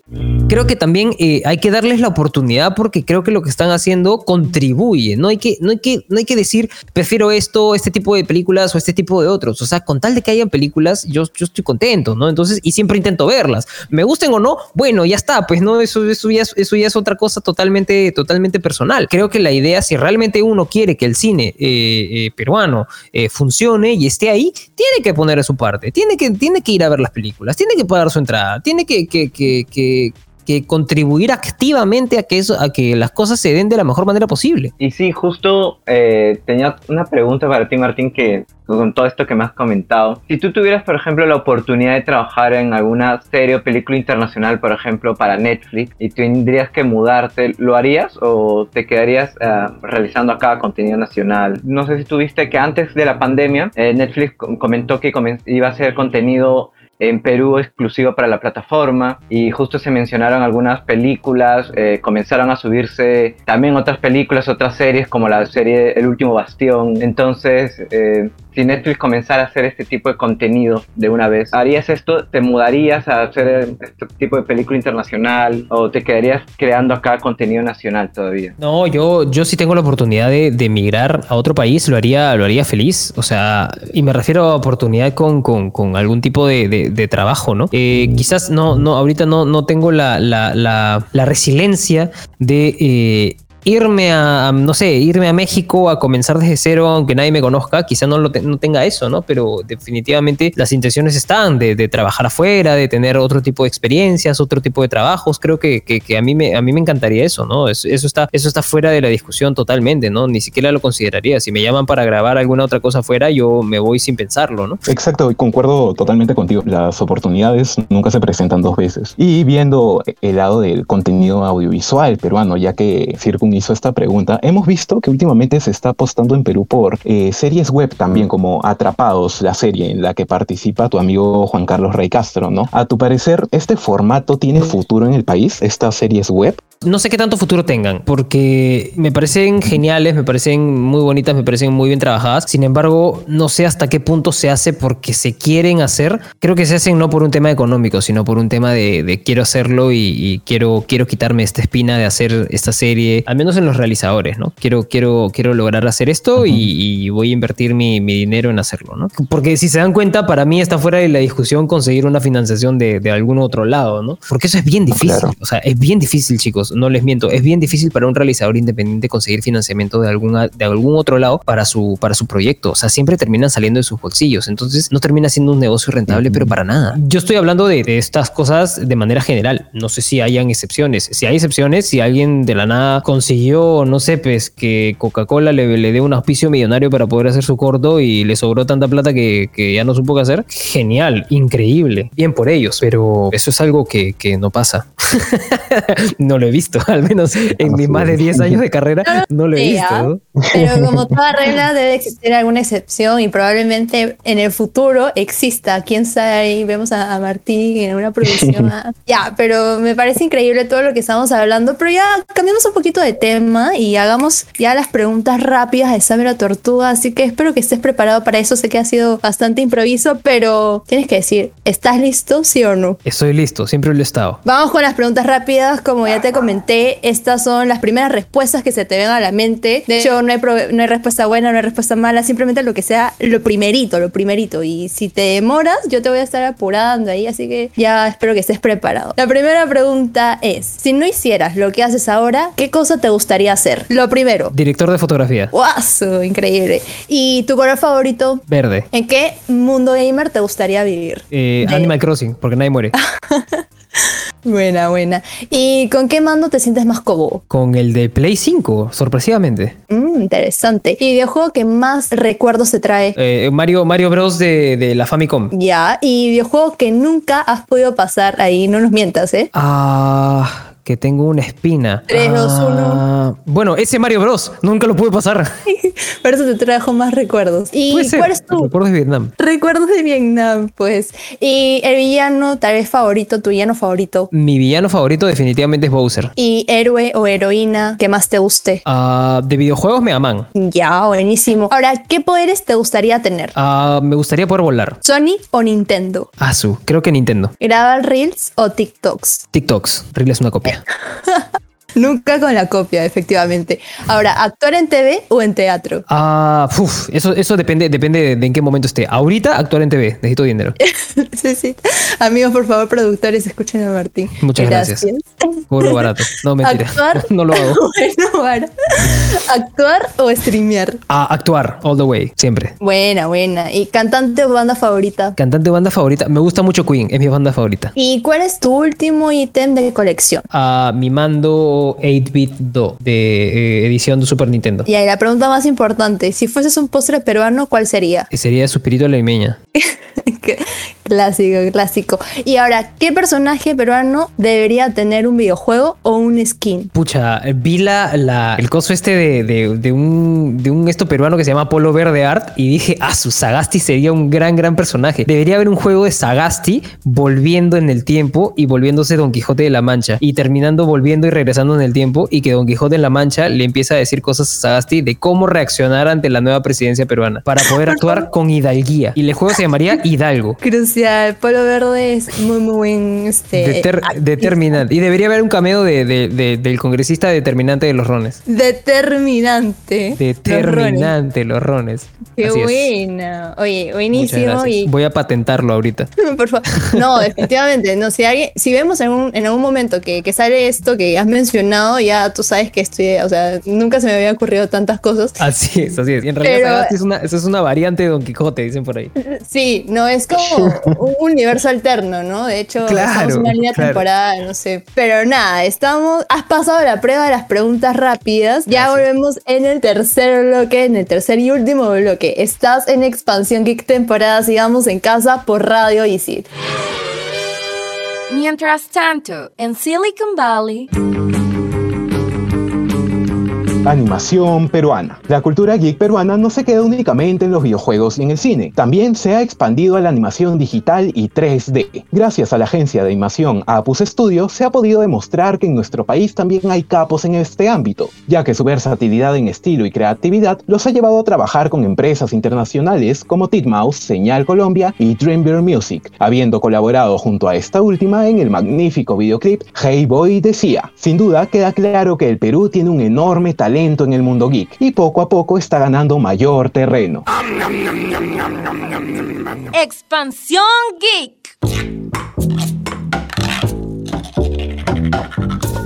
D: creo que también eh, hay que darles la oportunidad porque creo que lo que están haciendo contribuye. No hay que, no hay que, no hay que decir, prefiero esto, este tipo de películas o este tipo de otros. O sea, con tal de que hayan películas, yo, yo estoy contento, ¿no? Entonces, y siempre intento verlas. Me gusten o no, bueno, ya está, pues no, eso, eso, ya, es- eso ya es otra cosa totalmente, totalmente personal. Creo que la idea, si realmente uno quiere que el cine eh, eh, peruano eh, funcione y esté ahí, tiene que poner a su parte, tiene que, tiene que ir a ver las películas, tiene que pagar su entrada, tiene que, que, que, que- que contribuir activamente a que, eso, a que las cosas se den de la mejor manera posible.
B: Y sí, justo eh, tenía una pregunta para ti, Martín, que con todo esto que me has comentado, si tú tuvieras, por ejemplo, la oportunidad de trabajar en alguna serie o película internacional, por ejemplo, para Netflix, y tendrías que mudarte, ¿lo harías o te quedarías eh, realizando acá contenido nacional? No sé si tuviste que antes de la pandemia, eh, Netflix com- comentó que iba a hacer contenido en Perú exclusivo para la plataforma y justo se mencionaron algunas películas, eh, comenzaron a subirse también otras películas, otras series como la serie El último bastión. Entonces, eh, si Netflix comenzara a hacer este tipo de contenido de una vez, ¿harías esto? ¿Te mudarías a hacer este tipo de película internacional o te quedarías creando acá contenido nacional todavía?
D: No, yo, yo sí tengo la oportunidad de, de emigrar a otro país, lo haría, lo haría feliz. O sea, y me refiero a oportunidad con, con, con algún tipo de, de- trabajo, ¿no? Eh, quizás no, no, ahorita no, no tengo la, la, la, la resiliencia de eh, irme a, no sé, irme a México a comenzar desde cero, aunque nadie me conozca, quizá no, lo no tenga eso, ¿no? Pero definitivamente las intenciones están de, de trabajar afuera, de tener otro tipo de experiencias, otro tipo de trabajos. Creo que, que, a, mí me, a mí me encantaría eso, ¿no? Eso, eso, está, eso está fuera de la discusión totalmente, ¿no? Ni siquiera lo consideraría. Si me llaman para grabar alguna otra cosa afuera, yo me voy sin pensarlo, ¿no?
C: Exacto, y concuerdo totalmente contigo. Las oportunidades nunca se presentan dos veces. Y viendo el lado del contenido audiovisual peruano, ya que Circun hizo esta pregunta, hemos visto que últimamente se está apostando en Perú por eh, series web también, como Atrapados, la serie en la que participa tu amigo Juan Carlos Rey Castro, ¿no? A tu parecer, ¿este formato tiene futuro en el país? ¿Estas series web?
D: No sé qué tanto futuro tengan, porque me parecen geniales, me parecen muy bonitas, me parecen muy bien trabajadas. Sin embargo, no sé hasta qué punto se hace porque se quieren hacer. Creo que se hacen no por un tema económico, sino por un tema de, de quiero hacerlo y, y quiero, quiero quitarme esta espina de hacer esta serie, al menos en los realizadores, ¿no? Quiero, quiero, quiero lograr hacer esto y, y voy a invertir mi, mi dinero en hacerlo, ¿no? Porque si se dan cuenta, para mí está fuera de la discusión conseguir una financiación de, de algún otro lado, ¿no? Porque eso es bien difícil.
C: Claro.
D: O sea, es bien difícil, chicos, no les miento. Es bien difícil para un realizador independiente conseguir financiamiento de, alguna, de algún otro lado para su, para su proyecto. O sea, siempre terminan saliendo de sus bolsillos. Entonces, no termina siendo un negocio rentable, pero para nada. Yo estoy hablando de, de estas cosas de manera general. No sé si hayan excepciones. Si hay excepciones, si alguien de la nada consiguió, no sé, pues que Coca-Cola le, le dé un auspicio millonario para poder hacer su corto y le sobró tanta plata que, que ya no supo qué hacer, genial, increíble. Bien por ellos, pero eso es algo que, que no pasa. no lo he visto, al menos en mis más de 10 años de carrera, no lo he
A: Sí,
D: visto.
A: ¿ah?
D: ¿no?
A: Pero como toda regla debe existir alguna excepción y probablemente en el futuro exista. Quién sabe, ahí vemos a, a Martín en una producción. ah. ya, pero me parece increíble todo lo que estamos hablando. Pero ya cambiamos un poquito de tema y hagamos ya las preguntas rápidas de Saber a Tortuga. Así que espero que estés preparado para eso. Sé que ha sido bastante improviso, pero tienes que decir, ¿estás listo? ¿Sí o no?
D: Estoy listo, siempre lo he estado.
A: Vamos con las preguntas rápidas. Como ya te comenté, estas son las primeras respuestas que se te ven a la mente. De hecho, no hay, no hay respuesta buena, no hay respuesta mala, simplemente lo que sea lo primerito, lo primerito. Y si te demoras, yo te voy a estar apurando ahí, así que ya espero que estés preparado. La primera pregunta es, si no hicieras lo que haces ahora, ¿qué cosa te gustaría hacer? Lo primero.
D: Director de fotografía,
A: ¡Guaso! Increíble. ¿Y tu color favorito?
D: verde.
A: ¿En qué mundo gamer te gustaría vivir?
D: Eh,
A: De-
D: Animal Crossing, porque nadie muere.
A: Buena, buena. ¿Y con qué mando te sientes más cómodo?
D: Con el de Play 5, sorpresivamente.
A: Mm, interesante. ¿Y videojuego que más recuerdos te trae?
D: Eh, Mario, Mario Bros. De, de la Famicom.
A: Ya. ¿Y videojuego que nunca has podido pasar ahí? No nos mientas, ¿eh?
D: Ah, que tengo una espina.
A: Tres, dos,
D: Ah, Bueno, ese Mario Bros. Nunca lo pude pasar.
A: Por eso te trajo más recuerdos. ¿Y cuál es tu
D: Recuerdos de Vietnam.
A: recuerdos de Vietnam? Pues. Y el villano, tal vez favorito, tu villano favorito.
D: Mi villano favorito definitivamente es Bowser.
A: Y héroe o heroína que más te guste.
D: Ah, de videojuegos, Mega Man.
A: Ya, buenísimo. Ahora, ¿qué poderes te gustaría tener?
D: Ah, me gustaría poder volar.
A: ¿Sony o Nintendo?
D: Asu, creo que Nintendo.
A: ¿Grabar Reels o TikToks?
D: TikToks. Reel es una copia.
A: Nunca con la copia, efectivamente. Ahora, ¿actuar en TV o en teatro?
D: Ah, uf, eso, eso depende, depende de en qué momento esté. Ahorita actuar en TV, necesito dinero.
A: sí, sí. Amigos, por favor, productores, escuchen a Martín.
D: Muchas gracias. Cobro barato. No, mentira.
A: ¿Actuar?
D: No lo hago.
A: bueno, para. ¿Actuar o streamear?
D: Ah, actuar, all the way, siempre.
A: Buena, buena. ¿Y cantante o banda favorita?
D: Cantante banda favorita. Me gusta mucho Queen, es mi banda favorita.
A: ¿Y cuál es tu último ítem de colección?
D: Ah, mi mando 8-bit Do de eh, edición de Super Nintendo.
A: Y ahí la pregunta más importante, si fueses un postre peruano, ¿cuál sería?
D: Que sería de la Limeña.
A: Qué clásico, clásico. Y ahora, ¿qué personaje peruano debería tener un videojuego o un skin?
D: Pucha, vi la, la- el coso este de, de- de un, de un esto peruano que se llama Polo Verde Art y dije, ah, su Sagasti sería un gran, gran personaje. Debería haber un juego de Sagasti volviendo en el tiempo y volviéndose Don Quijote de la Mancha y terminando volviendo y regresando en el tiempo y que Don Quijote de la Mancha le empieza a decir cosas a Sagasti de cómo reaccionar ante la nueva presidencia peruana para poder actuar con hidalguía. Y el juego se llamaría Hidalgo.
A: Crucial, Polo Verde es muy, muy buen este.
D: Y debería haber un cameo de, de- de- del congresista determinante de los rones.
A: Determinante. Los rones.
D: Determinante los rones.
A: Qué
D: Así es.
A: buena. Oye, buenísimo. Y
D: Voy a patentarlo ahorita.
A: Por favor. No, definitivamente. No, si alguien, si vemos en, un- en algún momento que, que sale esto que has mencionado, ya tú sabes que estoy, o sea, nunca se me había ocurrido tantas cosas.
D: Así es, así es. Y en realidad
A: Pero-
D: es una, es una variante de Don Quijote, dicen por ahí.
A: Sí, no, es como un universo alterno, ¿no? De hecho,
D: Claro,
A: estamos en una línea
D: claro.
A: temporal, no sé. Pero nada, estamos, has pasado la prueba de las preguntas rápidas. Ya
D: Gracias.
A: volvemos en el tercer bloque, en el tercer y último bloque. Estás en Expansión Geek temporada, sigamos en casa por Radio Isil.
G: Mientras tanto, en Silicon Valley,
C: Animación peruana. La cultura geek peruana no se queda únicamente en los videojuegos y en el cine, también se ha expandido a la animación digital y 3D. Gracias a la agencia de animación Apus Studio se ha podido demostrar que en nuestro país también hay capos en este ámbito, ya que su versatilidad en estilo y creatividad los ha llevado a trabajar con empresas internacionales como Titmouse, Señal Colombia y Dreambeer Music, habiendo colaborado junto a esta última en el magnífico videoclip Hey Boy decía. Sin duda queda claro que el Perú tiene un enorme talento en el mundo geek y poco a poco está ganando mayor terreno.
G: Expansión Geek.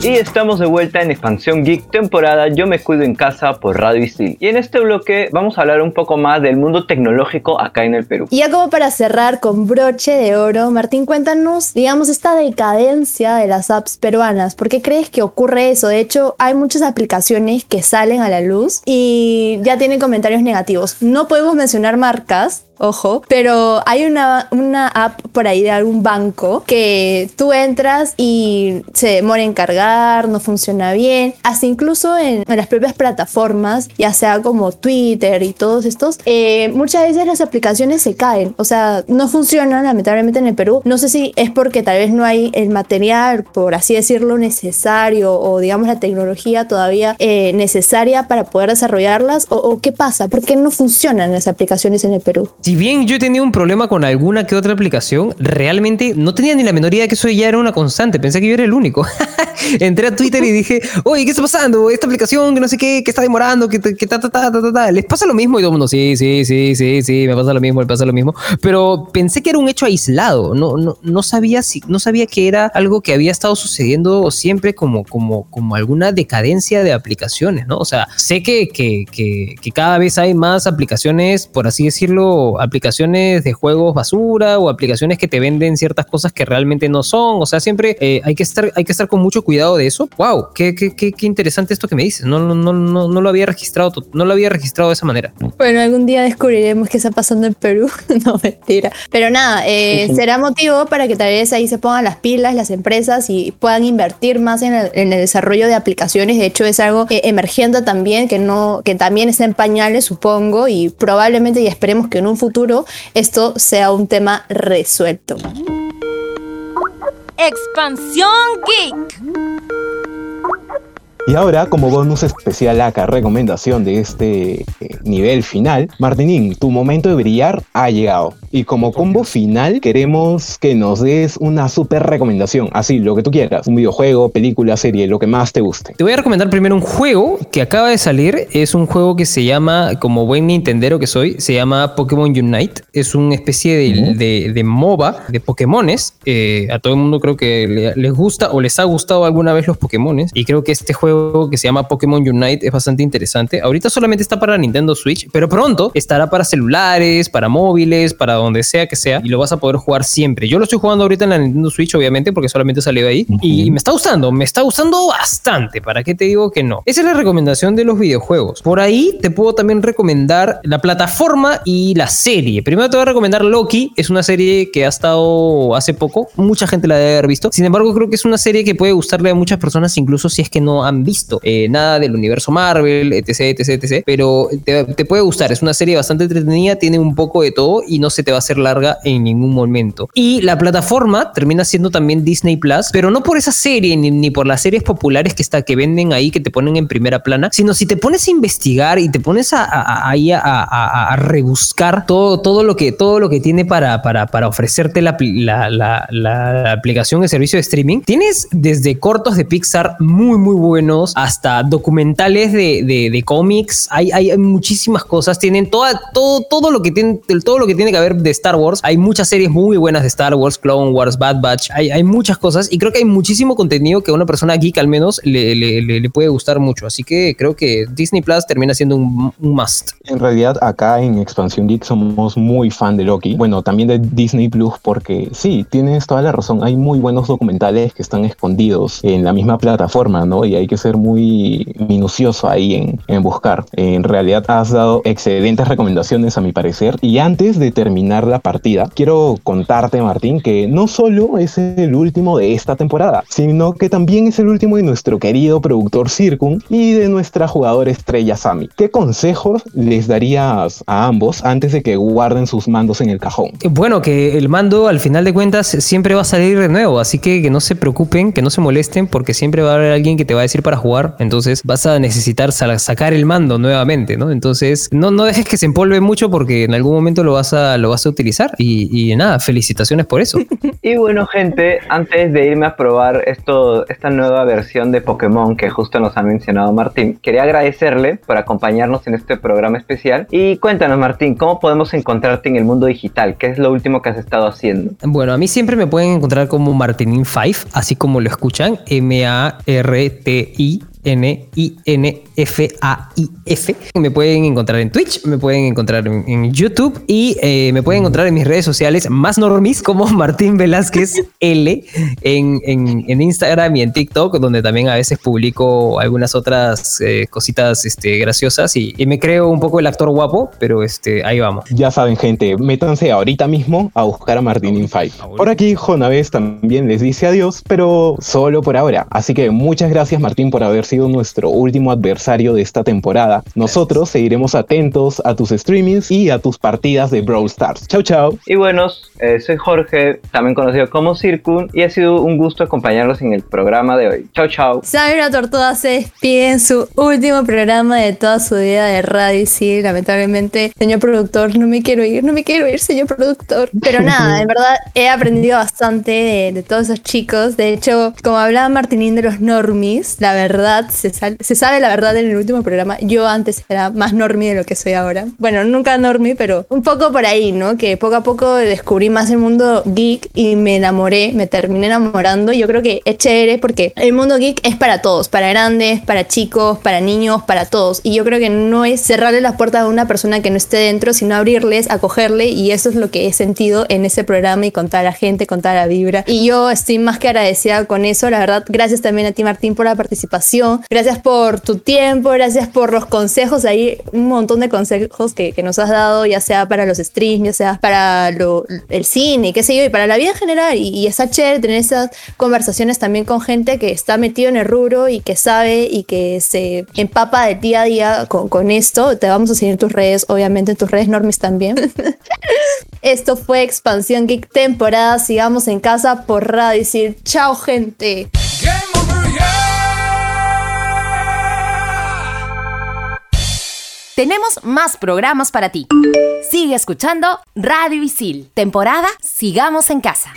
B: Y estamos de vuelta en Expansión Geek temporada Yo me cuido en casa por Radio Isil. Y en este bloque vamos a hablar un poco más del mundo tecnológico acá en el Perú.
A: Y ya como para cerrar con broche de oro, Martín, cuéntanos, digamos, esta decadencia de las apps peruanas. ¿Por qué crees que ocurre eso? De hecho, hay muchas aplicaciones que salen a la luz y ya tienen comentarios negativos. No podemos mencionar marcas, ojo, pero hay una, una app por ahí de algún banco que tú entras y se demora en cargar, no funciona bien, hasta incluso en, en las propias plataformas, ya sea como Twitter y todos estos, eh, muchas veces las aplicaciones se caen, o sea, no funcionan lamentablemente en el Perú. No sé si es porque tal vez no hay el material, por así decirlo, necesario o digamos la tecnología todavía eh, necesaria para poder desarrollarlas o, o qué pasa, ¿por qué no funcionan las aplicaciones en el Perú?
D: Si bien yo tenido un problema con alguna que otra aplicación, realmente no tenía ni la menor idea que eso ya era una constante. Pensé que yo era el único. Entré a Twitter y dije, oye, ¿qué está pasando? Esta aplicación que no sé qué, que está demorando, que, que ta, ta, ta, ta. ¿Les pasa lo mismo? Y todo el mundo, sí, sí, sí, sí, sí, me pasa lo mismo, me pasa lo mismo. Pero pensé que era un hecho aislado. No, no, no, sabía, si, no sabía que era algo que había estado sucediendo siempre como, como, como alguna decadencia de aplicaciones, ¿no? O sea, sé que, que, que, que cada vez hay más aplicaciones, por así decirlo, aplicaciones de juegos basura o aplicaciones que te venden ciertas cosas que realmente no son. O sea, siempre eh, hay, que estar, hay que estar con mucho cuidado de eso. ¡Wow! Qué, qué, qué, qué interesante esto que me dices. No, no, no, no, no lo había registrado, no lo había registrado de esa manera.
A: Bueno, algún día descubriremos qué está pasando en Perú. no, mentira. Pero nada, eh, será motivo para que tal vez ahí se pongan las pilas las empresas y puedan invertir más en el, en el desarrollo de aplicaciones. De hecho, es algo eh, emergente también, que, no, que también está en pañales, supongo, y probablemente y esperemos que en un futuro esto sea un tema resuelto.
G: Expansión Geek.
C: Y ahora, como bonus especial acá, recomendación de este eh, nivel final, Martinín, tu momento de brillar ha llegado. Y como combo final, queremos que nos des una super recomendación. Así, lo que tú quieras. Un videojuego, película, serie, lo que más te guste.
D: Te voy a recomendar primero un juego que acaba de salir. Es un juego que se llama, como buen Nintendero que soy, se llama Pokémon Unite. Es una especie de, de, de MOBA de Pokémones. Eh, a todo el mundo creo que le- les gusta o les ha gustado alguna vez los Pokémones. Y creo que este juego que se llama Pokémon Unite es bastante interesante. Ahorita solamente está para Nintendo Switch, pero pronto estará para celulares, para móviles, para donde sea que sea. Y lo vas a poder jugar siempre. Yo lo estoy jugando ahorita en la Nintendo Switch, obviamente, porque solamente salió ahí. Y me está gustando, me está gustando bastante. ¿Para qué te digo que no? Esa es la recomendación de los videojuegos. Por ahí te puedo también recomendar la plataforma y la serie. Primero te voy a recomendar Loki. Es una serie que ha estado hace poco. Mucha gente la debe haber visto. Sin embargo, creo que es una serie que puede gustarle a muchas personas, incluso si es que no han visto eh, nada del universo Marvel, etc, etc, etc. Pero te, puede gustar. Es una serie bastante entretenida, tiene un poco de todo y no se te va a hacer larga en ningún momento. Y la plataforma termina siendo también Disney Plus, pero no por esa serie ni, ni por las series populares que, está, que venden ahí, que te ponen en primera plana, sino si te pones a investigar y te pones a, a- a- a, rebuscar todo, todo, lo que, todo lo que tiene para, para, para ofrecerte la, la- la aplicación de servicio de streaming, tienes desde cortos de Pixar muy, muy buenos hasta documentales de, de- de cómics. Hay, hay, hay muchísimas cosas. Tienen toda, todo, todo, lo que tiene, todo lo que tiene que haber de Star Wars. Hay muchas series muy buenas de Star Wars, Clone Wars, Bad Batch. Hay, hay muchas cosas y creo que hay muchísimo contenido que a una persona geek al menos le, le- le- le puede gustar mucho. Así que creo que Disney Plus termina siendo un, un must.
C: En realidad, acá en Expansión Geek somos muy fan de Loki. Bueno, también de Disney Plus, porque sí, tienes toda la razón. Hay muy buenos documentales que están escondidos en la misma plataforma, ¿no? Y hay que ser muy minucioso ahí en, en buscar. En realidad, has dado excelentes recomendaciones, a mi parecer. Y antes de terminar la partida, quiero contarte, Martín, que no solo es el último de esta temporada, sino que también es el último de nuestro querido productor Circun y de nuestra jugadora estrella Sami. ¿Qué consejos les darías a ambos antes de que guarden sus mandos en el cajón?
D: Bueno, que el mando al final de cuentas siempre va a salir de nuevo, así que que no se preocupen, que no se molesten, porque siempre va a haber alguien que te va a decir para jugar, entonces vas a necesitar sa- sacar el mando nuevamente, ¿no? Entonces no, no dejes que se empolve mucho porque en algún momento lo vas a, lo vas a utilizar y, y nada, felicitaciones por eso.
B: Y bueno, gente, antes de irme a probar esto, esta nueva versión de Pokémon que justo nos ha mencionado Martín, quería agradecerle por acompañarnos en este programa especial. Y cuéntanos, Martín, ¿cómo podemos encontrarte en el mundo digital? ¿Qué es lo último que has estado haciendo?
D: Bueno, a mí siempre me pueden encontrar como Martinin5, así como lo escuchan, M-A-R-T-I. I-N-I-N N-I-N-F-A-I-F. Me pueden encontrar en Twitch, me pueden encontrar en, en YouTube y eh, me pueden encontrar en mis redes sociales más normis como Martín Velázquez L en, en- en Instagram y en TikTok, donde también a veces publico algunas otras eh, cositas este, graciosas y, y me creo un poco el actor guapo, pero este, ahí vamos.
C: Ya saben, gente, métanse ahorita mismo a buscar a Martín in Five. Por aquí, Jonaves también les dice adiós, pero solo por ahora. Así que muchas gracias, Martín, por haber sido nuestro último adversario de esta temporada. Nosotros seguiremos atentos a tus streamings y a tus partidas de Brawl Stars. Chau, chau.
B: Y bueno, eh, soy Jorge, también conocido como Circun, y ha sido un gusto acompañarlos en el programa de hoy. Chao, chao.
A: Sabina Tortuga se despide en su último programa de toda su vida de radio y sí, lamentablemente, señor productor, no me quiero ir, no me quiero ir, señor productor. Pero nada, en verdad he aprendido bastante de, de todos esos chicos. De hecho, como hablaba Martinín de los normies, la verdad, se sabe la verdad verdad en el último programa, yo antes era más normie de lo que soy ahora. Bueno, nunca normie, pero un poco por ahí, ¿no? Que poco a poco descubrí más el mundo geek y me enamoré, me terminé enamorando. Yo creo que es chévere porque el mundo geek es para todos, para grandes, para chicos, para niños, para todos. Y yo creo que no es cerrarle las puertas a una persona que no esté dentro, sino abrirles, acogerle y eso es lo que he sentido en ese programa y con toda la gente, con toda la vibra. Y yo estoy más que agradecida con eso, la verdad. Gracias también a ti Martín por la participación, gracias por tu tiempo, gracias por los consejos, hay un montón de consejos que, que nos has dado, ya sea para los streams, ya sea para lo- el cine, qué sé yo, y para la vida en general. Y, y está chévere tener esas conversaciones también con gente que está metido en el rubro y que sabe y que se empapa de día a día con, con esto. Te vamos a seguir en tus redes, obviamente en tus redes normis también. Esto fue Expansión Geek temporada. Sigamos en casa por Radio Decir. Chao, gente.
H: Tenemos más programas para ti. Sigue escuchando Radio Isil, temporada Sigamos en Casa.